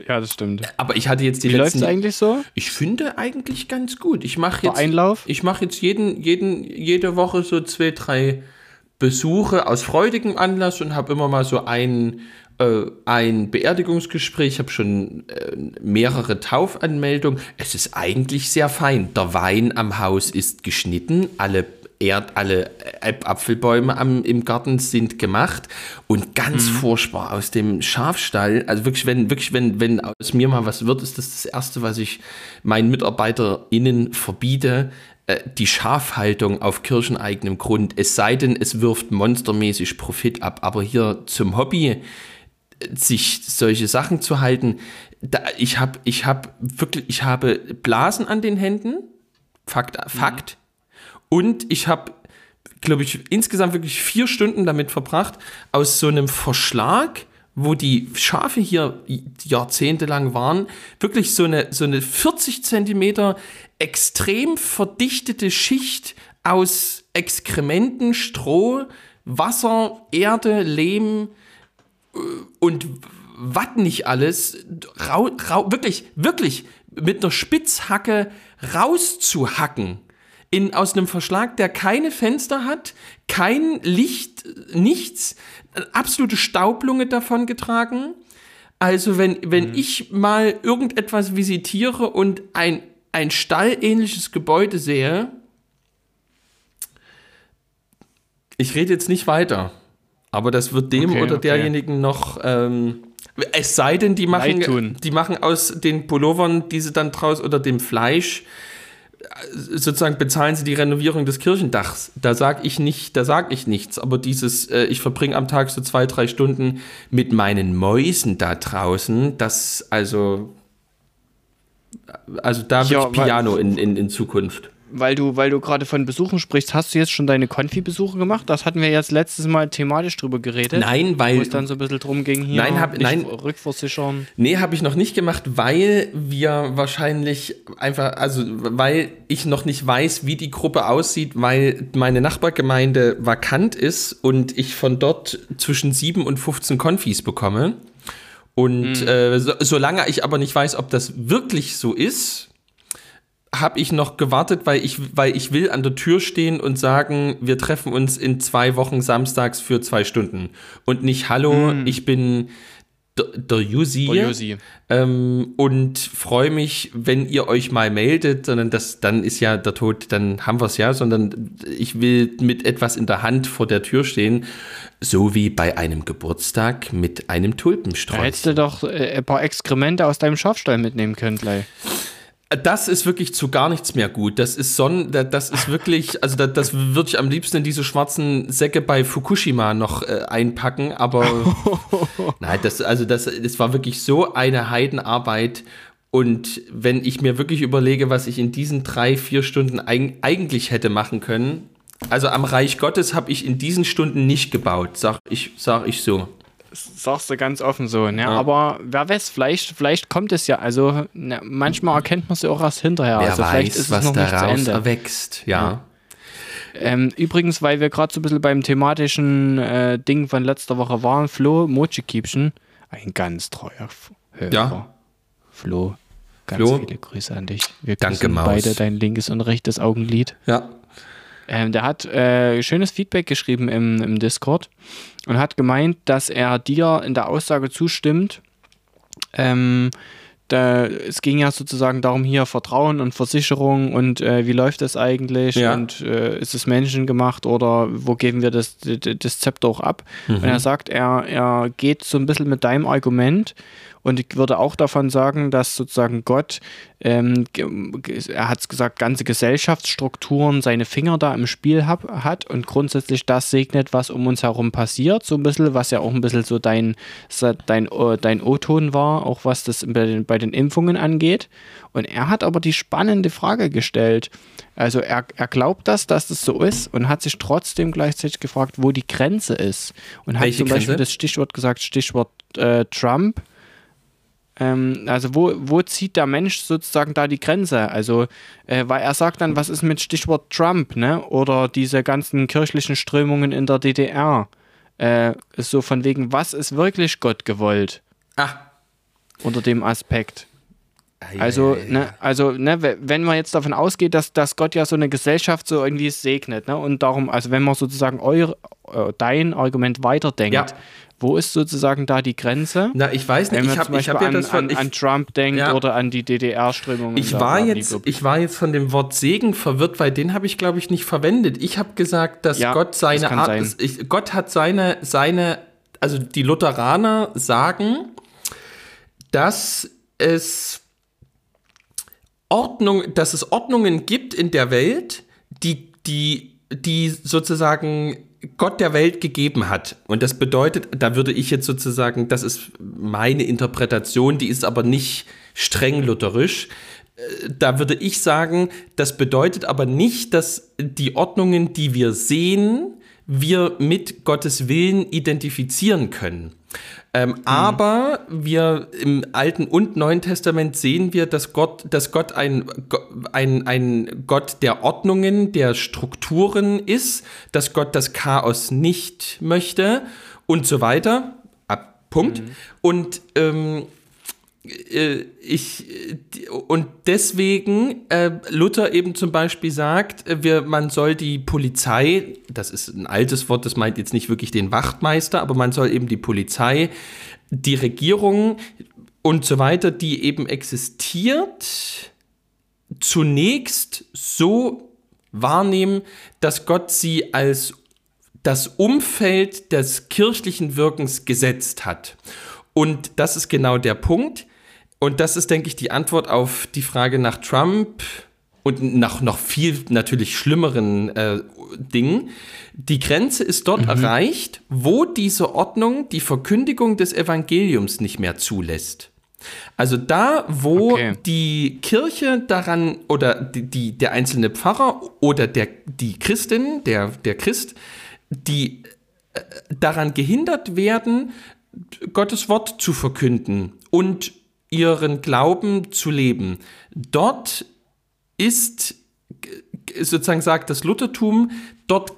Ja, das stimmt. Aber ich hatte jetzt die Wie letzten... Wie läuft eigentlich so? Ich finde eigentlich ganz gut. Ich mache jetzt... Einlauf? Ich mache jetzt jeden, jeden, jede Woche so zwei, drei Besuche aus freudigem Anlass und habe immer mal so einen äh, ein Beerdigungsgespräch, ich habe schon äh, mehrere Taufanmeldungen. Es ist eigentlich sehr fein. Der Wein am Haus ist geschnitten, alle Erd, alle Apfelbäume am, im Garten sind gemacht und ganz mhm. furchtbar aus dem Schafstall. Also wirklich, wenn, wirklich, wenn, wenn aus mir mal was wird, ist das das Erste, was ich meinen MitarbeiterInnen verbiete, äh, die Schafhaltung auf kircheneigenem Grund. Es sei denn, es wirft monstermäßig Profit ab. Aber hier zum Hobby sich solche Sachen zu halten. Da, ich habe ich hab wirklich, ich habe Blasen an den Händen, Fakt, mhm. Fakt. Und ich habe, glaube ich, insgesamt wirklich vier Stunden damit verbracht, aus so einem Verschlag, wo die Schafe hier jahrzehntelang waren, wirklich so eine, so eine 40 Zentimeter extrem verdichtete Schicht aus Exkrementen, Stroh, Wasser, Erde, Lehm, und was nicht alles, rau, rau, wirklich, wirklich mit einer Spitzhacke rauszuhacken. In, aus einem Verschlag, der keine Fenster hat, kein Licht, nichts, absolute Staublunge davon getragen. Also wenn, wenn mhm. ich mal irgendetwas visitiere und ein, ein stallähnliches Gebäude sehe, ich rede jetzt nicht weiter. Aber das wird dem okay, oder okay. derjenigen noch. Ähm, es sei denn, die machen, die machen aus den Pullovern, die sie dann draus oder dem Fleisch sozusagen bezahlen sie die Renovierung des Kirchendachs. Da sage ich nicht, da sage ich nichts. Aber dieses, äh, ich verbringe am Tag so zwei, drei Stunden mit meinen Mäusen da draußen, das also, also da wird ja, Piano in, in, in Zukunft weil du, weil du gerade von Besuchen sprichst, hast du jetzt schon deine Konfi-Besuche gemacht? Das hatten wir jetzt letztes Mal thematisch drüber geredet. Nein, weil. Wo es dann so ein bisschen drum ging hier. Nein, hab, nein. Rückversichern. Nee, habe ich noch nicht gemacht, weil wir wahrscheinlich einfach, also weil ich noch nicht weiß, wie die Gruppe aussieht, weil meine Nachbargemeinde vakant ist und ich von dort zwischen 7 und 15 Konfis bekomme. Und mhm. äh, so, solange ich aber nicht weiß, ob das wirklich so ist, habe ich noch gewartet, weil ich, weil ich will an der Tür stehen und sagen, wir treffen uns in zwei Wochen samstags für zwei Stunden. Und nicht, hallo, mm. ich bin der Yusi, ähm, und freue mich, wenn ihr euch mal meldet, sondern das, dann ist ja der Tod, dann haben wir es ja, sondern ich will mit etwas in der Hand vor der Tür stehen, so wie bei einem Geburtstag mit einem Tulpensträuß. Da hättest du doch äh, ein paar Exkremente aus deinem Schafstall mitnehmen können gleich. Das ist wirklich zu gar nichts mehr gut. Das ist Sonn, das ist wirklich, also das, das würde ich am liebsten in diese schwarzen Säcke bei Fukushima noch äh, einpacken, aber nein, das, also das, das war wirklich so eine Heidenarbeit. Und wenn ich mir wirklich überlege, was ich in diesen drei, vier Stunden eig eigentlich hätte machen können, also am Reich Gottes habe ich in diesen Stunden nicht gebaut, sag ich, sag ich so sagst du ganz offen so. Ne? Ja. Aber wer weiß, vielleicht, vielleicht kommt es ja. Also ne, manchmal erkennt man es ja auch erst hinterher. Wer also, weiß, ist was daraus erwächst. Ja. ja. Ähm, übrigens, weil wir gerade so ein bisschen beim thematischen äh, Ding von letzter Woche waren, Flo Mochi-Kiebchen, ein ganz treuer Hörer. Ja. Flo, ganz Flo. viele Grüße an dich. Wir Danke, beide dein linkes und rechtes Augenlid. Ja. Ähm, der hat äh, schönes Feedback geschrieben im, im Discord und hat gemeint, dass er dir in der Aussage zustimmt. Ähm, da, es ging ja sozusagen darum, hier Vertrauen und Versicherung und äh, wie läuft das eigentlich ja. und äh, ist es menschengemacht oder wo geben wir das, das, das Zepter auch ab? Mhm. Und er sagt, er, er geht so ein bisschen mit deinem Argument und ich würde auch davon sagen, dass sozusagen Gott, ähm, er hat es gesagt, ganze Gesellschaftsstrukturen seine Finger da im Spiel hab, hat und grundsätzlich das segnet, was um uns herum passiert, so ein bisschen, was ja auch ein bisschen so dein, dein, dein O-Ton war, auch was das bei den, bei den Impfungen angeht. Und er hat aber die spannende Frage gestellt. Also er, er glaubt das, dass das so ist und hat sich trotzdem gleichzeitig gefragt, wo die Grenze ist. Und hat zum Beispiel Grenze? das Stichwort gesagt, Stichwort äh, Trump ähm, also wo, wo zieht der Mensch sozusagen da die Grenze? Also, äh, weil er sagt dann, was ist mit Stichwort Trump, ne? Oder diese ganzen kirchlichen Strömungen in der DDR. Äh, so von wegen, was ist wirklich Gott gewollt? Ach. unter dem Aspekt. Also, ne, also ne, wenn man jetzt davon ausgeht, dass, dass Gott ja so eine Gesellschaft so irgendwie segnet, ne, und darum, also wenn man sozusagen euer, äh, dein Argument weiterdenkt, ja. Wo ist sozusagen da die Grenze? Na, ich weiß nicht. Wenn man ich habe hab ja das von, an, an Trump denkt ja. oder an die DDR-Strömung. Ich war jetzt, ich war jetzt von dem Wort Segen verwirrt, weil den habe ich glaube ich nicht verwendet. Ich habe gesagt, dass ja, Gott seine Art, das, ich, Gott hat seine seine, also die Lutheraner sagen, dass es Ordnung, dass es Ordnungen gibt in der Welt, die die die sozusagen Gott der Welt gegeben hat. Und das bedeutet, da würde ich jetzt sozusagen, das ist meine Interpretation, die ist aber nicht streng lutherisch. Äh, da würde ich sagen, das bedeutet aber nicht, dass die Ordnungen, die wir sehen, wir mit Gottes Willen identifizieren können. Ähm, mhm. Aber wir im Alten und Neuen Testament sehen wir, dass Gott, dass Gott ein, ein, ein Gott der Ordnungen, der Strukturen ist, dass Gott das Chaos nicht möchte und so weiter. Ab, Punkt. Mhm. Und ähm, äh, ich und deswegen äh, Luther eben zum Beispiel sagt, äh, wir, man soll die Polizei, das ist ein altes Wort, das meint jetzt nicht wirklich den Wachtmeister, aber man soll eben die Polizei, die Regierung und so weiter, die eben existiert, zunächst so wahrnehmen, dass Gott sie als das Umfeld des kirchlichen Wirkens gesetzt hat. Und das ist genau der Punkt und das ist, denke ich, die Antwort auf die Frage nach Trump und nach noch viel natürlich schlimmeren äh, Dingen. Die Grenze ist dort mhm. erreicht, wo diese Ordnung die Verkündigung des Evangeliums nicht mehr zulässt. Also da, wo okay. die Kirche daran oder die, die, der einzelne Pfarrer oder der, die Christin, der, der Christ, die äh, daran gehindert werden, Gottes Wort zu verkünden und ihren Glauben zu leben. Dort ist, sozusagen sagt das Luthertum, dort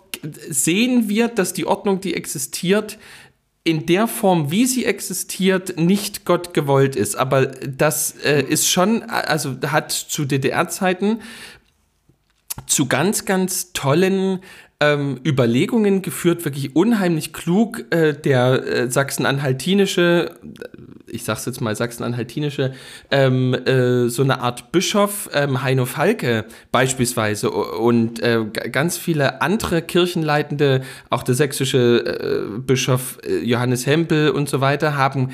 sehen wir, dass die Ordnung, die existiert, in der Form, wie sie existiert, nicht Gott gewollt ist. Aber das äh, ist schon, also hat zu DDR-Zeiten zu ganz, ganz tollen ähm, Überlegungen geführt, wirklich unheimlich klug. Äh, der äh, sachsen-anhaltinische, ich sag's jetzt mal sachsen-anhaltinische, ähm, äh, so eine Art Bischof, ähm, Heino Falke beispielsweise und äh, ganz viele andere Kirchenleitende, auch der sächsische äh, Bischof äh, Johannes Hempel und so weiter, haben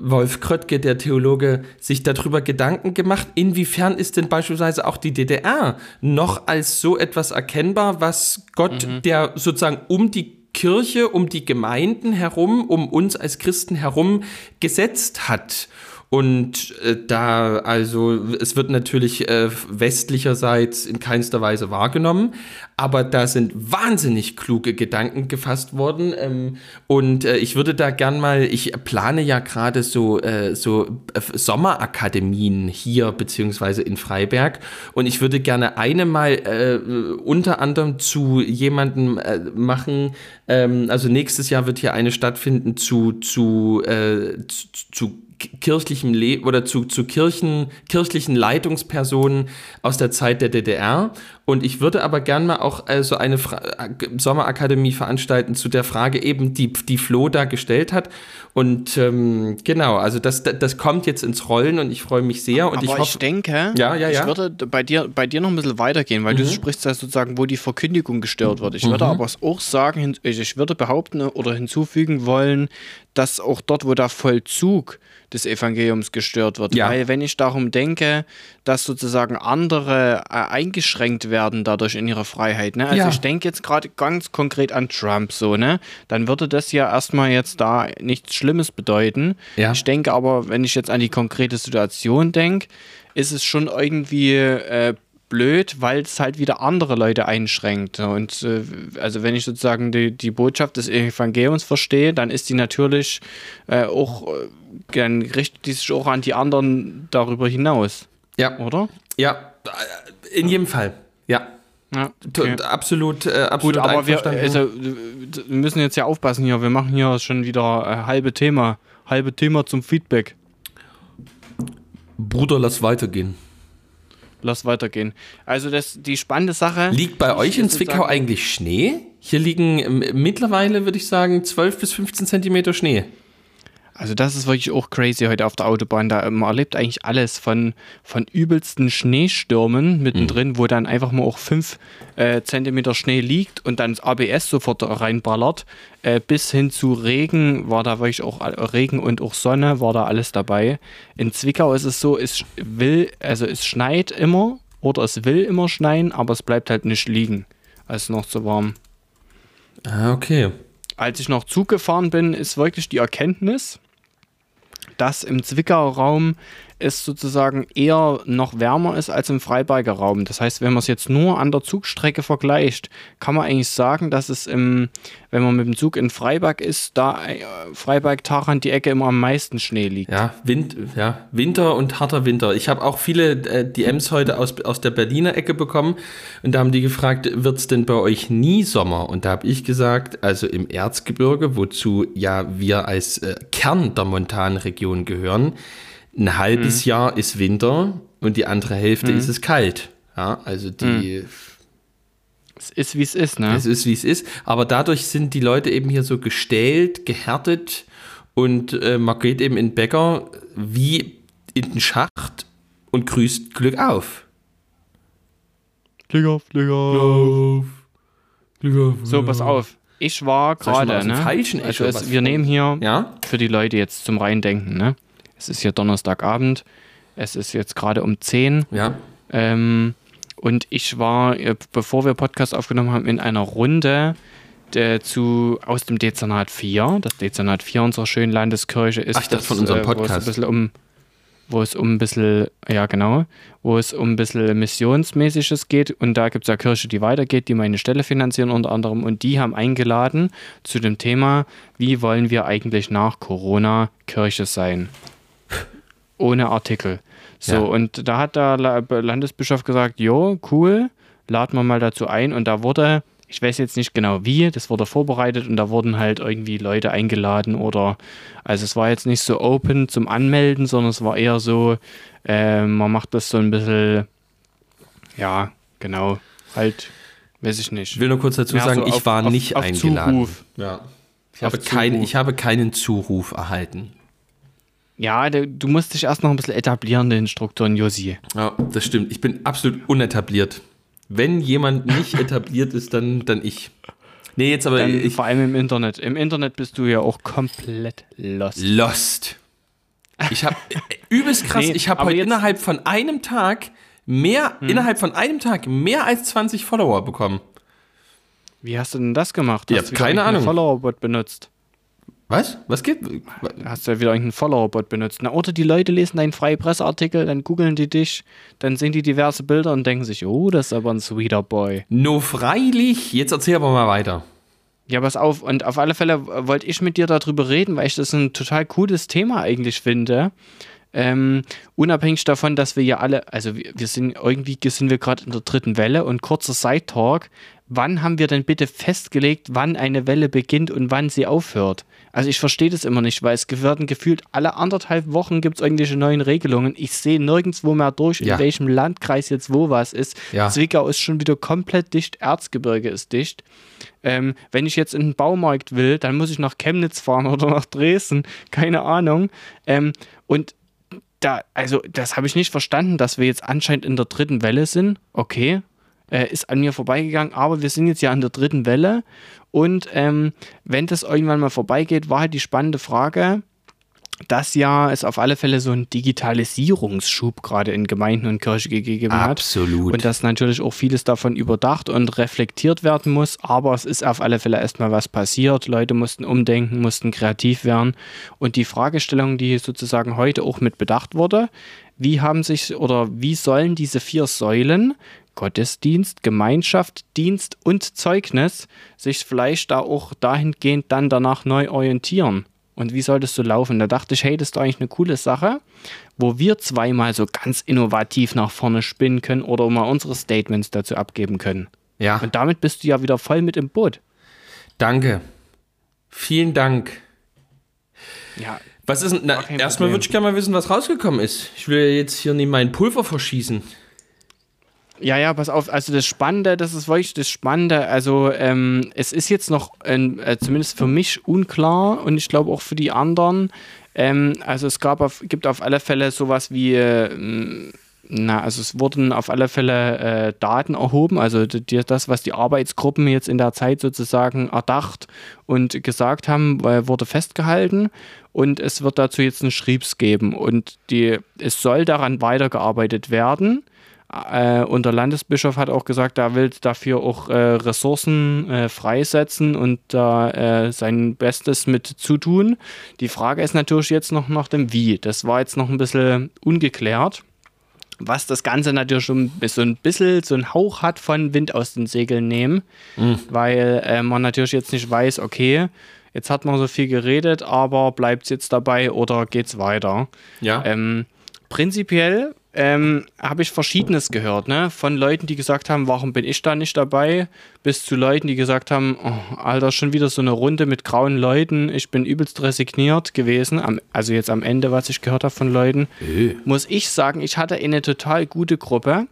Wolf Kröttke, der Theologe, sich darüber Gedanken gemacht, inwiefern ist denn beispielsweise auch die DDR noch als so etwas erkennbar, was Gott, mhm. der sozusagen um die Kirche, um die Gemeinden herum, um uns als Christen herum gesetzt hat. Und äh, da, also, es wird natürlich äh, westlicherseits in keinster Weise wahrgenommen, aber da sind wahnsinnig kluge Gedanken gefasst worden. Ähm, und äh, ich würde da gern mal, ich plane ja gerade so, äh, so äh, Sommerakademien hier, beziehungsweise in Freiberg. Und ich würde gerne eine mal äh, unter anderem zu jemandem machen. Ähm, also nächstes Jahr wird hier eine stattfinden zu, zu, zu, zu kirchlichem Leben oder zu, zu Kirchen, kirchlichen Leitungspersonen aus der Zeit der DDR. Und ich würde aber gern mal auch äh, so eine Fra äh, Sommerakademie veranstalten zu der Frage eben, die, die Flo da gestellt hat. Und ähm, genau, also das, das kommt jetzt ins Rollen und ich freue mich sehr. Und aber ich, hoffe, ich denke, ja, ja, ja. ich würde bei dir, bei dir noch ein bisschen weitergehen, weil mhm. du sprichst ja sozusagen, wo die Verkündigung gestört wird. Ich mhm. würde aber auch sagen, ich würde behaupten oder hinzufügen wollen, dass auch dort, wo der Vollzug des Evangeliums gestört wird. Ja. Weil wenn ich darum denke, dass sozusagen andere äh, eingeschränkt werden dadurch in ihrer Freiheit. Ne? Also ja. ich denke jetzt gerade ganz konkret an Trump so, ne? Dann würde das ja erstmal jetzt da nichts Schlimmes bedeuten. Ja. Ich denke aber, wenn ich jetzt an die konkrete Situation denke, ist es schon irgendwie äh, blöd, weil es halt wieder andere Leute einschränkt. Und äh, also wenn ich sozusagen die, die Botschaft des Evangeliums verstehe, dann ist die natürlich äh, auch, äh, dann richtet die sich auch an die anderen darüber hinaus. Ja. Oder? Ja, in jedem Fall. Ja. Ja, okay. absolut, äh, absolut. Gut, aber wir, also, wir müssen jetzt ja aufpassen hier. Wir machen hier schon wieder äh, halbe Thema, halbe Thema zum Feedback. Bruder, lass weitergehen. Lass weitergehen. Also das, die spannende Sache. Liegt bei euch in Zwickau eigentlich Schnee? Hier liegen mittlerweile, würde ich sagen, 12 bis 15 Zentimeter Schnee. Also das ist wirklich auch crazy heute auf der Autobahn. Da man erlebt eigentlich alles von, von übelsten Schneestürmen mittendrin, mhm. wo dann einfach mal auch fünf äh, Zentimeter Schnee liegt und dann das ABS sofort reinballert, äh, bis hin zu Regen war da wirklich auch Regen und auch Sonne war da alles dabei. In Zwickau ist es so, es will, also es schneit immer oder es will immer schneien, aber es bleibt halt nicht liegen. Es ist noch zu warm. Ah, okay. Als ich noch Zug gefahren bin, ist wirklich die Erkenntnis, dass im Zwickauer Raum es sozusagen eher noch wärmer ist als im Freiberger Raum. Das heißt, wenn man es jetzt nur an der Zugstrecke vergleicht, kann man eigentlich sagen, dass es im, wenn man mit dem Zug in Freiberg ist, da äh, Freiberg, Tachand die Ecke immer am meisten Schnee liegt. Ja, Wind, ja Winter und harter Winter. Ich habe auch viele äh, DMs heute aus, aus der Berliner Ecke bekommen und da haben die gefragt, wird es denn bei euch nie Sommer? Und da habe ich gesagt, also im Erzgebirge, wozu ja wir als äh, Kern der Montanregion gehören, ein halbes mhm. Jahr ist Winter und die andere Hälfte mhm. ist es kalt. Ja, also die. Mhm. Es ist wie es ist, ne? Es ist wie es ist. Aber dadurch sind die Leute eben hier so gestählt, gehärtet und äh, man geht eben in den Bäcker wie in den Schacht und grüßt Glück auf. Glück auf, Glück auf. Glück auf. So, pass auf. Ich war gerade, ne? Falschen also es, wir nehmen hier ja? für die Leute jetzt zum Reindenken, ne? Es ist hier Donnerstagabend. Es ist jetzt gerade um 10. Ja. Ähm, und ich war, äh, bevor wir Podcast aufgenommen haben, in einer Runde der, zu, aus dem Dezernat 4. Das Dezernat 4 unserer schönen Landeskirche ist. Ach, das, das von unserem Podcast. Äh, wo es ein bisschen um, wo es um ein bisschen, ja genau, wo es um ein bisschen Missionsmäßiges geht. Und da gibt es ja Kirche, die weitergeht, die meine Stelle finanzieren unter anderem. Und die haben eingeladen zu dem Thema, wie wollen wir eigentlich nach Corona Kirche sein? ohne Artikel. So, ja. und da hat der Landesbischof gesagt, jo, cool, laden wir mal dazu ein. Und da wurde, ich weiß jetzt nicht genau wie, das wurde vorbereitet und da wurden halt irgendwie Leute eingeladen oder, also es war jetzt nicht so open zum Anmelden, sondern es war eher so, äh, man macht das so ein bisschen, ja, genau, halt, weiß ich nicht. Ich will nur kurz dazu sagen, so ich auf, war nicht auf, auf eingeladen. Zuruf. Ja. Ich habe, kein, ich habe keinen Zuruf erhalten. Ja, du musst dich erst noch ein bisschen etablieren, den Strukturen, Josi. Ja, das stimmt. Ich bin absolut unetabliert. Wenn jemand nicht etabliert ist, dann, dann ich. Nee, jetzt aber. Ich, vor allem im Internet. Im Internet bist du ja auch komplett lost. Lost. Ich habe übelst krass, nee, ich habe heute innerhalb von einem Tag mehr, hm. innerhalb von einem Tag mehr als 20 Follower bekommen. Wie hast du denn das gemacht? Ja, keine Ahnung. Follower-Bot benutzt. Was? Was geht? Hast du ja wieder irgendeinen Follower-Bot benutzt. Na, oder die Leute lesen deinen freien Presseartikel, dann googeln die dich, dann sehen die diverse Bilder und denken sich, oh, das ist aber ein sweeter Boy. No, freilich. Jetzt erzähl aber mal weiter. Ja, pass auf. Und auf alle Fälle wollte ich mit dir darüber reden, weil ich das ein total cooles Thema eigentlich finde. Ähm, unabhängig davon, dass wir ja alle, also wir, wir sind irgendwie sind wir gerade in der dritten Welle und kurzer Side-Talk. Wann haben wir denn bitte festgelegt, wann eine Welle beginnt und wann sie aufhört? Also ich verstehe das immer nicht, weil es werden gefühlt alle anderthalb Wochen gibt es irgendwelche neuen Regelungen. Ich sehe nirgendwo mehr durch, in ja. welchem Landkreis jetzt wo was ist. Ja. Zwickau ist schon wieder komplett dicht, Erzgebirge ist dicht. Ähm, wenn ich jetzt in den Baumarkt will, dann muss ich nach Chemnitz fahren oder nach Dresden, keine Ahnung. Ähm, und da, also das habe ich nicht verstanden, dass wir jetzt anscheinend in der dritten Welle sind. Okay, äh, ist an mir vorbeigegangen, aber wir sind jetzt ja an der dritten Welle und ähm, wenn das irgendwann mal vorbeigeht, war halt die spannende Frage, dass ja es auf alle Fälle so einen Digitalisierungsschub gerade in Gemeinden und Kirche gegeben hat. Absolut. Und dass natürlich auch vieles davon überdacht und reflektiert werden muss. Aber es ist auf alle Fälle erstmal was passiert. Leute mussten umdenken, mussten kreativ werden. Und die Fragestellung, die sozusagen heute auch mit bedacht wurde, wie haben sich oder wie sollen diese vier Säulen Gottesdienst, Gemeinschaft, Dienst und Zeugnis sich vielleicht da auch dahingehend dann danach neu orientieren. Und wie soll das so laufen? Da dachte ich, hey, das ist doch eigentlich eine coole Sache, wo wir zweimal so ganz innovativ nach vorne spinnen können oder mal unsere Statements dazu abgeben können. Ja. Und damit bist du ja wieder voll mit im Boot. Danke. Vielen Dank. Ja, Was ist na, erstmal würde ich gerne mal wissen, was rausgekommen ist. Ich will jetzt hier nicht mein Pulver verschießen. Ja, ja, pass auf. Also das Spannende, das ist wirklich das Spannende. Also ähm, es ist jetzt noch, äh, zumindest für mich, unklar und ich glaube auch für die anderen. Ähm, also es gab auf, gibt auf alle Fälle sowas wie, äh, na, also es wurden auf alle Fälle äh, Daten erhoben, also die, das, was die Arbeitsgruppen jetzt in der Zeit sozusagen erdacht und gesagt haben, wurde festgehalten und es wird dazu jetzt einen Schriebs geben und die, es soll daran weitergearbeitet werden. Äh, und der Landesbischof hat auch gesagt, er will dafür auch äh, Ressourcen äh, freisetzen und da äh, sein Bestes mit zutun. Die Frage ist natürlich jetzt noch nach dem Wie. Das war jetzt noch ein bisschen ungeklärt. Was das Ganze natürlich schon so ein bisschen so einen Hauch hat von Wind aus den Segeln nehmen, mhm. weil äh, man natürlich jetzt nicht weiß, okay, jetzt hat man so viel geredet, aber bleibt es jetzt dabei oder geht es weiter? Ja. Ähm, prinzipiell ähm, habe ich Verschiedenes gehört, ne? Von Leuten, die gesagt haben, warum bin ich da nicht dabei, bis zu Leuten, die gesagt haben, oh, Alter, schon wieder so eine Runde mit grauen Leuten, ich bin übelst resigniert gewesen. Am, also jetzt am Ende, was ich gehört habe von Leuten, äh. muss ich sagen, ich hatte eine total gute Gruppe.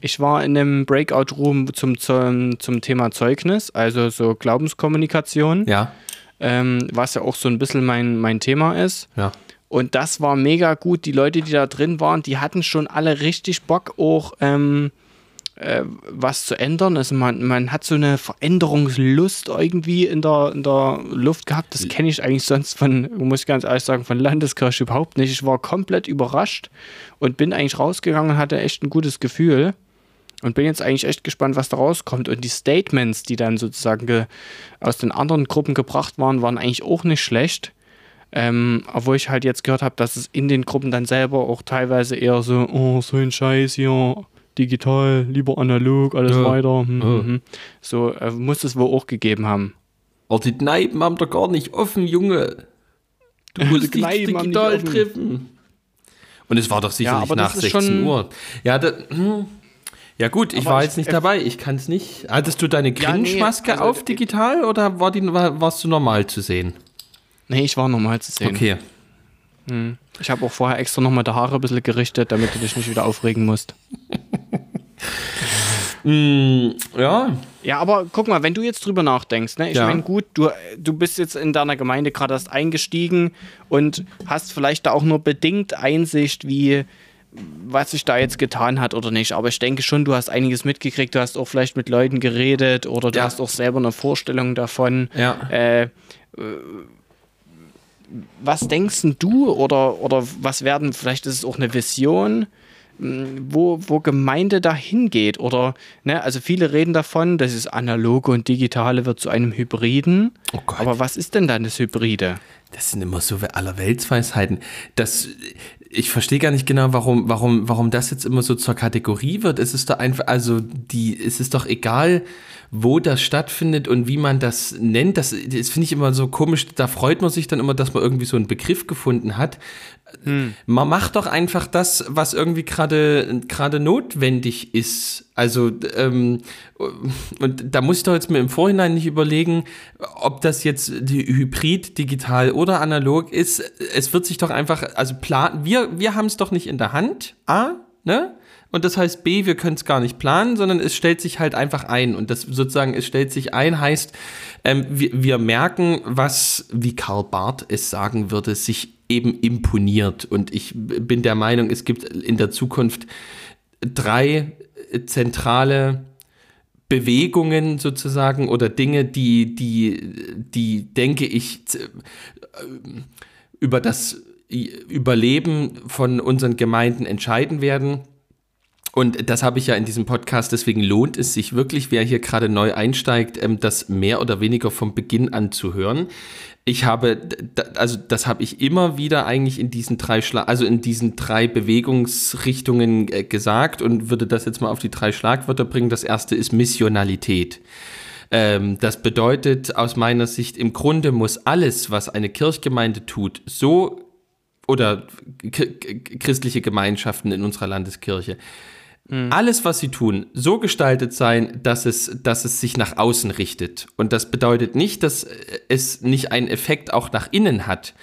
Ich war in einem Breakout-Room zum, zum, zum Thema Zeugnis, also so Glaubenskommunikation. Ja. Ähm, was ja auch so ein bisschen mein, mein Thema ist. Ja. Und das war mega gut. Die Leute, die da drin waren, die hatten schon alle richtig Bock, auch ähm, äh, was zu ändern. Also man, man hat so eine Veränderungslust irgendwie in der, in der Luft gehabt. Das kenne ich eigentlich sonst von, muss ich ganz ehrlich sagen, von Landeskirche überhaupt nicht. Ich war komplett überrascht und bin eigentlich rausgegangen und hatte echt ein gutes Gefühl. Und bin jetzt eigentlich echt gespannt, was da rauskommt. Und die Statements, die dann sozusagen aus den anderen Gruppen gebracht waren, waren eigentlich auch nicht schlecht. Ähm, obwohl ich halt jetzt gehört habe, dass es in den Gruppen dann selber auch teilweise eher so, oh, so ein Scheiß hier, digital, lieber analog, alles ja. weiter. Hm, ja. hm. So äh, muss es wohl auch gegeben haben. Aber die Kneipen haben doch gar nicht offen, Junge. Du musst dich digital treffen. Und es war doch sicherlich ja, nach 16 Uhr. Ja, da, hm. ja gut, ich aber war ich, jetzt nicht dabei. Ich kann es nicht. Hattest du deine Cringe-Maske ja, nee, also, auf digital oder war die, war, warst du normal zu sehen? Nee, ich war normal zu sehen. Okay. Hm. Ich habe auch vorher extra nochmal die Haare ein bisschen gerichtet, damit du dich nicht wieder aufregen musst. mm, ja. Ja, aber guck mal, wenn du jetzt drüber nachdenkst, ne? ich ja. meine, gut, du, du bist jetzt in deiner Gemeinde gerade erst eingestiegen und hast vielleicht da auch nur bedingt Einsicht, wie was sich da jetzt getan hat oder nicht. Aber ich denke schon, du hast einiges mitgekriegt, du hast auch vielleicht mit Leuten geredet oder du ja. hast auch selber eine Vorstellung davon. Ja. Äh, was denkst du oder, oder was werden, vielleicht ist es auch eine Vision, hm, wo, wo Gemeinde dahin geht? Oder, ne, also viele reden davon, dass es analoge und digitale wird zu einem Hybriden. Oh Aber was ist denn dann das Hybride? Das sind immer so Allerweltsweisheiten. Das, ich verstehe gar nicht genau, warum, warum, warum das jetzt immer so zur Kategorie wird. Es ist doch einfach, also die, es ist doch egal, wo das stattfindet und wie man das nennt. Das, das finde ich immer so komisch. Da freut man sich dann immer, dass man irgendwie so einen Begriff gefunden hat. Hm. Man macht doch einfach das, was irgendwie gerade gerade notwendig ist. Also ähm, und da muss ich doch jetzt mir im Vorhinein nicht überlegen, ob das jetzt die Hybrid, digital oder analog ist. Es wird sich doch einfach, also plan, wir wir haben es doch nicht in der Hand. A, ne? Und das heißt B, wir können es gar nicht planen, sondern es stellt sich halt einfach ein. Und das sozusagen, es stellt sich ein, heißt, ähm, wir, wir merken, was, wie Karl Barth es sagen würde, sich eben imponiert. Und ich bin der Meinung, es gibt in der Zukunft drei zentrale Bewegungen sozusagen oder Dinge, die, die, die denke ich, über das Überleben von unseren Gemeinden entscheiden werden. Und das habe ich ja in diesem Podcast, deswegen lohnt es sich wirklich, wer hier gerade neu einsteigt, ähm, das mehr oder weniger vom Beginn an zu hören. Ich habe, also das habe ich immer wieder eigentlich in diesen drei Schla also in diesen drei Bewegungsrichtungen äh, gesagt und würde das jetzt mal auf die drei Schlagwörter bringen. Das erste ist Missionalität. Ähm, das bedeutet aus meiner Sicht, im Grunde muss alles, was eine Kirchgemeinde tut, so oder christliche Gemeinschaften in unserer Landeskirche, Mhm. Alles, was sie tun, so gestaltet sein, dass es, dass es sich nach außen richtet. Und das bedeutet nicht, dass es nicht einen Effekt auch nach innen hat.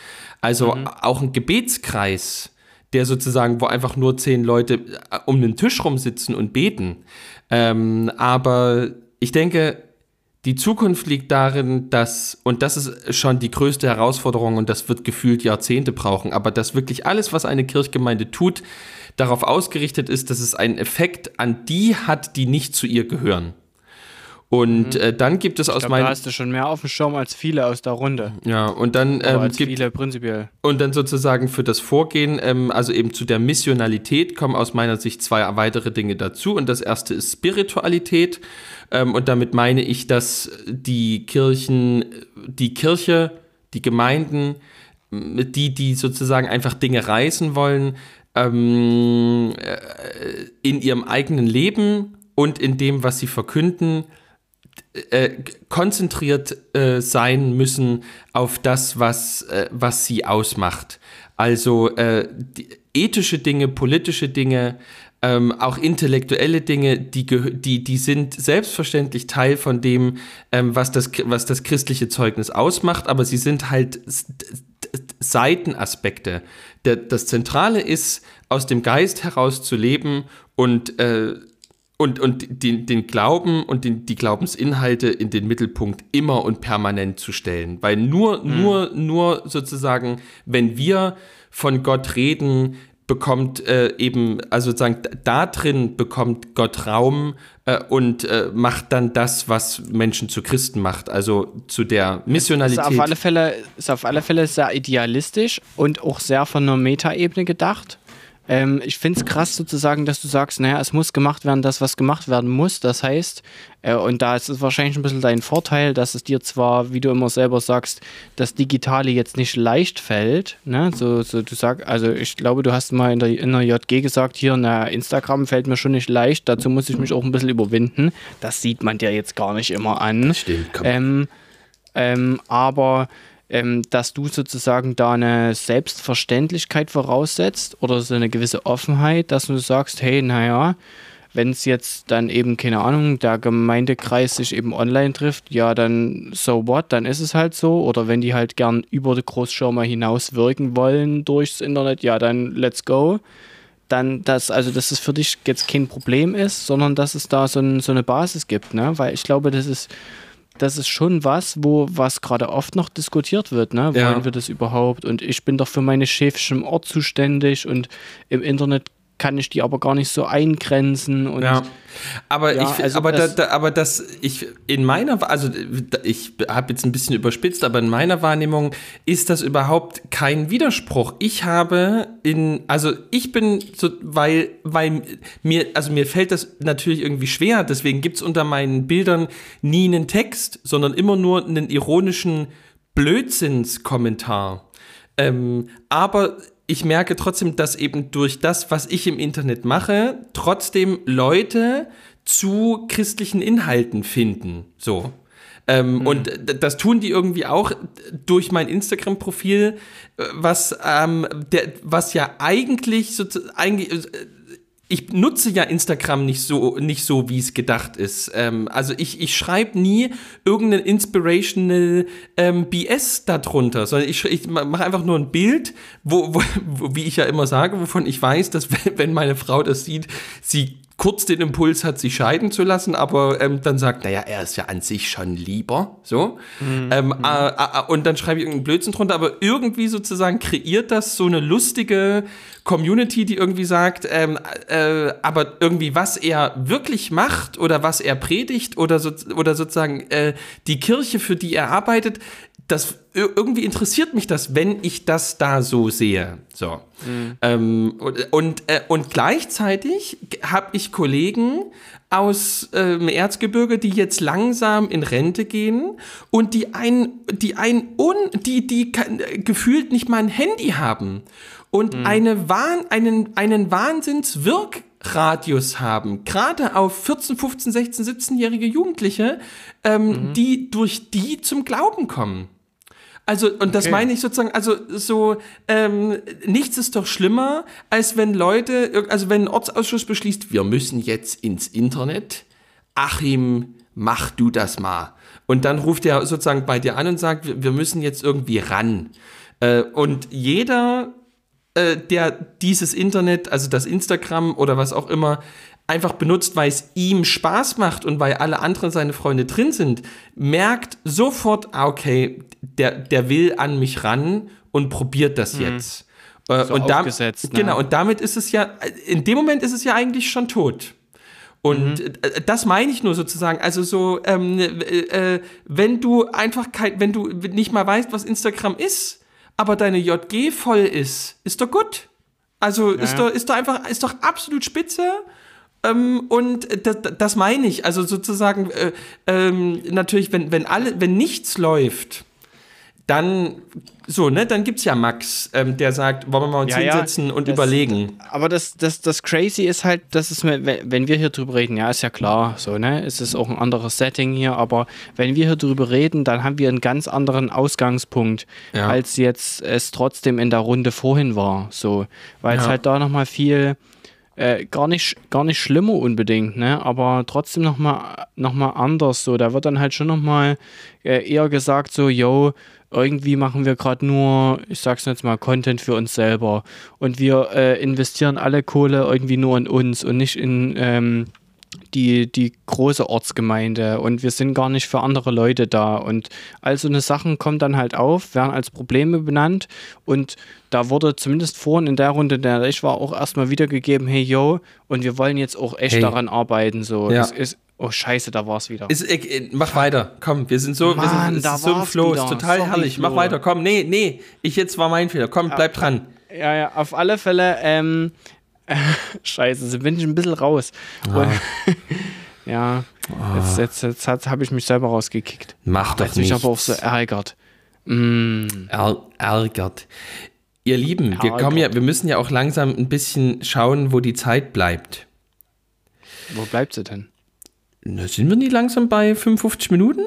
Also mhm. auch ein Gebetskreis, der sozusagen, wo einfach nur zehn Leute äh, um den Tisch rumsitzen und beten. Ähm, aber ich denke, die Zukunft liegt darin, dass, und das ist schon die größte Herausforderung und das wird gefühlt Jahrzehnte brauchen, aber dass wirklich alles, was eine Kirchgemeinde tut, darauf ausgerichtet ist, dass es einen Effekt an die hat, die nicht zu ihr gehören. Und mhm. äh, dann gibt es aus meinem. Da hast du schon mehr auf dem Schirm als viele aus der Runde. Ja, und dann ähm, als gibt viele prinzipiell. Und dann sozusagen für das Vorgehen, ähm, also eben zu der Missionalität, kommen aus meiner Sicht zwei weitere Dinge dazu. Und das erste ist Spiritualität. Ähm, und damit meine ich, dass die Kirchen, die Kirche, die Gemeinden, die, die sozusagen einfach Dinge reißen wollen, ähm, äh, in ihrem eigenen Leben und in dem, was sie verkünden, äh, konzentriert äh, sein müssen auf das, was, äh, was sie ausmacht. Also äh, ethische Dinge, politische Dinge, ähm, auch intellektuelle Dinge, die, die, die sind selbstverständlich Teil von dem, ähm, was, das, was das christliche Zeugnis ausmacht, aber sie sind halt Seitenaspekte. Der, das Zentrale ist, aus dem Geist heraus zu leben und äh, und, und den, den Glauben und den, die Glaubensinhalte in den Mittelpunkt immer und permanent zu stellen. Weil nur, mhm. nur, nur sozusagen, wenn wir von Gott reden, bekommt äh, eben, also sozusagen da drin bekommt Gott Raum äh, und äh, macht dann das, was Menschen zu Christen macht, also zu der Missionalität. Ist auf alle Fälle, ist auf alle Fälle sehr idealistisch und auch sehr von einer Metaebene gedacht. Ähm, ich finde es krass sozusagen, dass du sagst, naja, es muss gemacht werden, das, was gemacht werden muss. Das heißt, äh, und da ist es wahrscheinlich ein bisschen dein Vorteil, dass es dir zwar, wie du immer selber sagst, das Digitale jetzt nicht leicht fällt. Ne? So, so du sagst, also ich glaube, du hast mal in der, in der JG gesagt, hier, na, Instagram fällt mir schon nicht leicht, dazu muss ich mich auch ein bisschen überwinden. Das sieht man dir jetzt gar nicht immer an. Stimmt, ähm, ähm, aber ähm, dass du sozusagen da eine Selbstverständlichkeit voraussetzt oder so eine gewisse Offenheit, dass du sagst, hey, naja, wenn es jetzt dann eben, keine Ahnung, der Gemeindekreis sich eben online trifft, ja, dann so what, dann ist es halt so. Oder wenn die halt gern über die Großschirme hinaus wirken wollen durchs Internet, ja, dann let's go. Dann, dass, also, dass es für dich jetzt kein Problem ist, sondern dass es da so, ein, so eine Basis gibt, ne? Weil ich glaube, das ist das ist schon was, wo was gerade oft noch diskutiert wird, ne? Wollen ja. wir das überhaupt? Und ich bin doch für meine Schäfchen im Ort zuständig und im Internet kann ich die aber gar nicht so eingrenzen und ja. aber ja, ich also aber das, da, da, aber das ich in meiner also ich habe jetzt ein bisschen überspitzt aber in meiner Wahrnehmung ist das überhaupt kein Widerspruch ich habe in also ich bin so weil weil mir also mir fällt das natürlich irgendwie schwer deswegen gibt es unter meinen Bildern nie einen Text sondern immer nur einen ironischen Blödsinnskommentar ähm, aber ich merke trotzdem, dass eben durch das, was ich im Internet mache, trotzdem Leute zu christlichen Inhalten finden. So. Ähm, mhm. Und das tun die irgendwie auch durch mein Instagram-Profil, äh, was, ähm, der, was ja eigentlich, so, eigentlich äh, ich nutze ja Instagram nicht so, nicht so wie es gedacht ist. Ähm, also ich, ich schreibe nie irgendeinen inspirational ähm, BS darunter, sondern ich, ich mache einfach nur ein Bild, wo, wo, wie ich ja immer sage, wovon ich weiß, dass wenn meine Frau das sieht, sie kurz den Impuls hat, sich scheiden zu lassen, aber ähm, dann sagt, naja, er ist ja an sich schon lieber, so. Mhm. Ähm, äh, äh, und dann schreibe ich irgendeinen Blödsinn drunter, aber irgendwie sozusagen kreiert das so eine lustige Community, die irgendwie sagt, ähm, äh, aber irgendwie was er wirklich macht oder was er predigt oder, so, oder sozusagen äh, die Kirche, für die er arbeitet, das irgendwie interessiert mich das, wenn ich das da so sehe. So. Mhm. Ähm, und, und, äh, und gleichzeitig habe ich Kollegen aus ähm, Erzgebirge, die jetzt langsam in Rente gehen und die ein, die ein un, die, die gefühlt nicht mal ein Handy haben und mhm. eine Wahn, einen, einen Wahnsinnswirk Radius haben, gerade auf 14, 15, 16, 17-jährige Jugendliche, ähm, mhm. die durch die zum Glauben kommen. Also, und das meine ich sozusagen, also so, ähm, nichts ist doch schlimmer, als wenn Leute, also wenn ein Ortsausschuss beschließt, wir müssen jetzt ins Internet. Achim, mach du das mal. Und dann ruft er sozusagen bei dir an und sagt, wir müssen jetzt irgendwie ran. Äh, und jeder, äh, der dieses Internet, also das Instagram oder was auch immer, einfach benutzt, weil es ihm Spaß macht und weil alle anderen seine Freunde drin sind, merkt sofort, ah, okay, der, der will an mich ran und probiert das mhm. jetzt. Äh, so und damit, ne? genau, und damit ist es ja, in dem Moment ist es ja eigentlich schon tot. Und mhm. Äh, das meine ich nur sozusagen. Also so, ähm, äh, wenn du einfach kein, wenn du nicht mal weißt, was Instagram ist, aber deine JG voll ist, ist doch gut. Also ja. ist doch, ist doch einfach, ist doch absolut spitze. Ähm, und das, das meine ich. Also sozusagen, äh, ähm, natürlich, wenn, wenn alle, wenn nichts läuft, dann so, ne, dann gibt's ja Max, ähm, der sagt, wollen wir mal uns ja, hinsetzen ja, und das, überlegen. Aber das, das, das Crazy ist halt, das ist, wenn wir hier drüber reden, ja, ist ja klar, so, ne, es ist auch ein anderes Setting hier, aber wenn wir hier drüber reden, dann haben wir einen ganz anderen Ausgangspunkt, ja. als jetzt es trotzdem in der Runde vorhin war, so, weil es halt da nochmal viel, äh, gar nicht gar nicht schlimmer unbedingt, ne? Aber trotzdem nochmal noch mal anders. So, da wird dann halt schon nochmal äh, eher gesagt, so, yo, irgendwie machen wir gerade nur, ich sag's jetzt mal, Content für uns selber. Und wir äh, investieren alle Kohle irgendwie nur in uns und nicht in ähm, die, die große Ortsgemeinde. Und wir sind gar nicht für andere Leute da. Und all so eine Sachen kommen dann halt auf, werden als Probleme benannt. Und da wurde zumindest vorhin in der Runde, in der ich war, auch erstmal wiedergegeben, hey yo, und wir wollen jetzt auch echt hey. daran arbeiten. So, ja. es ist Oh Scheiße, da war es wieder. Ist, äh, mach weiter, komm, wir sind so, Mann, wir sind, so im Flow, ist total Sorry, herrlich. Flo. Mach weiter, komm, nee, nee, ich jetzt war mein Fehler, komm, bleib dran. Ja, ja, auf alle Fälle, ähm, Scheiße, so bin ich ein bisschen raus. Ja, ja oh. jetzt, jetzt, jetzt, jetzt habe ich mich selber rausgekickt. Mach doch nicht. mich aber auch so ärgert. Mm. ärgert. Ihr Lieben, ärgert. wir kommen ja, wir müssen ja auch langsam ein bisschen schauen, wo die Zeit bleibt. Wo bleibt sie denn? Na, sind wir nicht langsam bei 55 Minuten?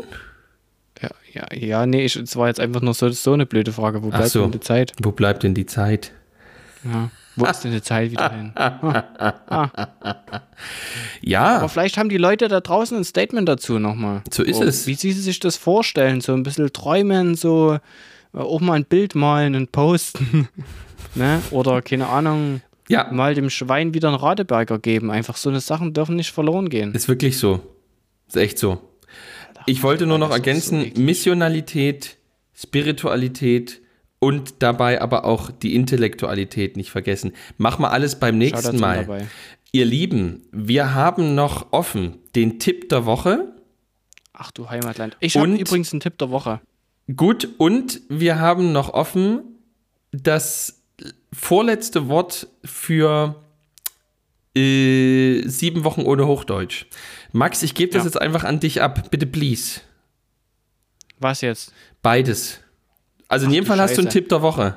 Ja, ja, ja nee, es war jetzt einfach nur so, so eine blöde Frage. Wo bleibt so, denn die Zeit? Wo bleibt denn die Zeit? Ja. Wo ist denn die Zeit wieder hin? Ah. Ja. Aber vielleicht haben die Leute da draußen ein Statement dazu nochmal. So ist oh, es. Wie sie sich das vorstellen. So ein bisschen träumen, so äh, auch mal ein Bild malen und posten. ne? Oder keine Ahnung ja. mal dem Schwein wieder einen Radeberger geben. Einfach so eine Sachen dürfen nicht verloren gehen. Ist wirklich so. Ist echt so. Ich wollte nur noch ergänzen, so Missionalität, Spiritualität und dabei aber auch die Intellektualität nicht vergessen. Mach mal alles beim nächsten Mal. Dabei. Ihr Lieben, wir haben noch offen den Tipp der Woche. Ach du Heimatland. Ich habe übrigens einen Tipp der Woche. Gut, und wir haben noch offen das vorletzte Wort für äh, sieben Wochen ohne Hochdeutsch. Max, ich gebe das ja. jetzt einfach an dich ab. Bitte, please. Was jetzt? Beides. Also Ach, in jedem Fall Scheiße. hast du einen Tipp der Woche.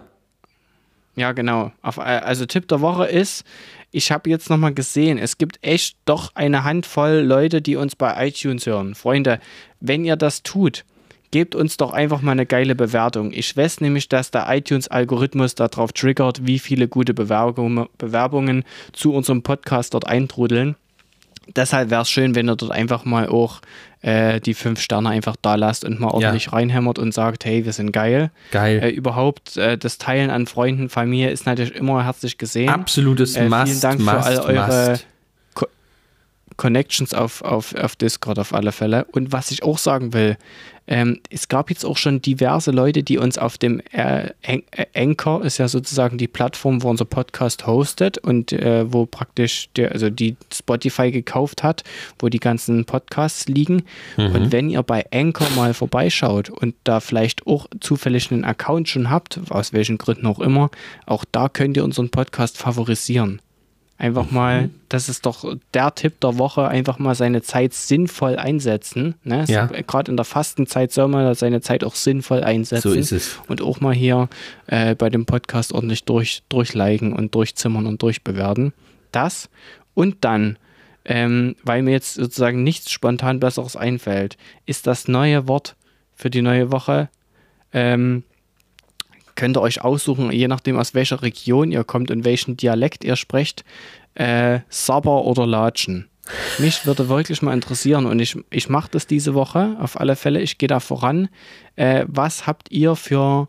Ja, genau. Auf, also Tipp der Woche ist, ich habe jetzt nochmal gesehen, es gibt echt doch eine Handvoll Leute, die uns bei iTunes hören. Freunde, wenn ihr das tut, gebt uns doch einfach mal eine geile Bewertung. Ich weiß nämlich, dass der iTunes-Algorithmus darauf triggert, wie viele gute Bewerbungen, Bewerbungen zu unserem Podcast dort eintrudeln. Deshalb wäre es schön, wenn ihr dort einfach mal auch äh, die fünf Sterne einfach da lasst und mal ordentlich ja. reinhämmert und sagt, hey, wir sind geil. Geil. Äh, überhaupt äh, das Teilen an Freunden, Familie ist natürlich immer herzlich gesehen. Absolutes äh, Must. Vielen Dank must, für all eure must. Connections auf, auf, auf Discord auf alle Fälle. Und was ich auch sagen will, ähm, es gab jetzt auch schon diverse Leute, die uns auf dem äh, Anchor, ist ja sozusagen die Plattform, wo unser Podcast hostet und äh, wo praktisch der, also die Spotify gekauft hat, wo die ganzen Podcasts liegen. Mhm. Und wenn ihr bei Anchor mal vorbeischaut und da vielleicht auch zufällig einen Account schon habt, aus welchen Gründen auch immer, auch da könnt ihr unseren Podcast favorisieren. Einfach mhm. mal, das ist doch der Tipp der Woche, einfach mal seine Zeit sinnvoll einsetzen. Ne? Ja. Gerade in der Fastenzeit soll man seine Zeit auch sinnvoll einsetzen. So ist es. Und auch mal hier äh, bei dem Podcast ordentlich durch, durchliken und durchzimmern und durchbewerten. Das und dann, ähm, weil mir jetzt sozusagen nichts spontan Besseres einfällt, ist das neue Wort für die neue Woche ähm, könnt ihr euch aussuchen, je nachdem aus welcher Region ihr kommt und welchen Dialekt ihr sprecht, äh, Sabber oder Latschen. Mich würde wirklich mal interessieren und ich, ich mache das diese Woche auf alle Fälle. Ich gehe da voran. Äh, was habt ihr für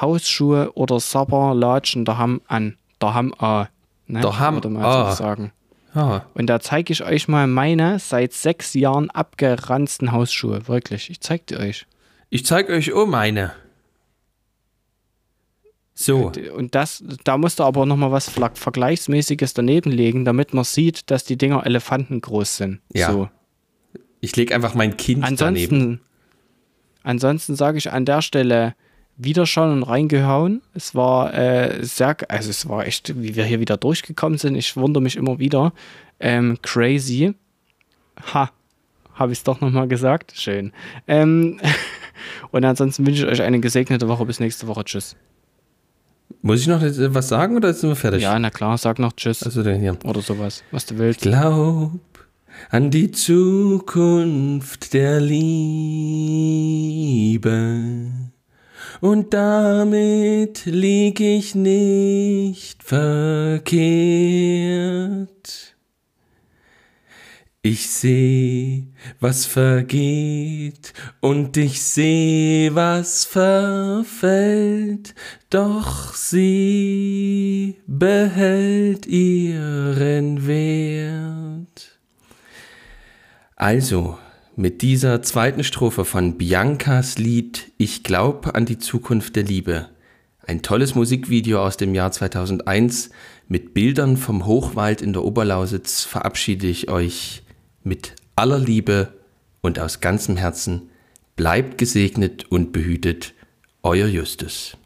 Hausschuhe oder Sabberlatschen daheim an. Daheim a. Ne? Daheim würde man a. So sagen. Ah. Und da zeige ich euch mal meine seit sechs Jahren abgeranzten Hausschuhe. Wirklich, ich zeige die euch. Ich zeige euch auch meine. So. Und das, da musst du aber nochmal was Vergleichsmäßiges daneben legen, damit man sieht, dass die Dinger elefantengroß sind. Ja. So. Ich lege einfach mein Kind ansonsten, daneben. Ansonsten sage ich an der Stelle wieder schon und reingehauen. Es war äh, sehr, also es war echt, wie wir hier wieder durchgekommen sind. Ich wundere mich immer wieder. Ähm, crazy. Ha, habe ich es doch nochmal gesagt. Schön. Ähm, und ansonsten wünsche ich euch eine gesegnete Woche. Bis nächste Woche. Tschüss. Muss ich noch was sagen oder sind wir fertig? Ja, na klar, sag noch Tschüss. Also denn hier. Oder sowas, was du willst. Glaub an die Zukunft der Liebe. Und damit lieg ich nicht verkehrt. Ich seh, was vergeht, und ich seh, was verfällt, doch sie behält ihren Wert. Also, mit dieser zweiten Strophe von Biancas Lied Ich glaub an die Zukunft der Liebe. Ein tolles Musikvideo aus dem Jahr 2001 mit Bildern vom Hochwald in der Oberlausitz verabschiede ich euch mit aller Liebe und aus ganzem Herzen bleibt gesegnet und behütet, euer Justus.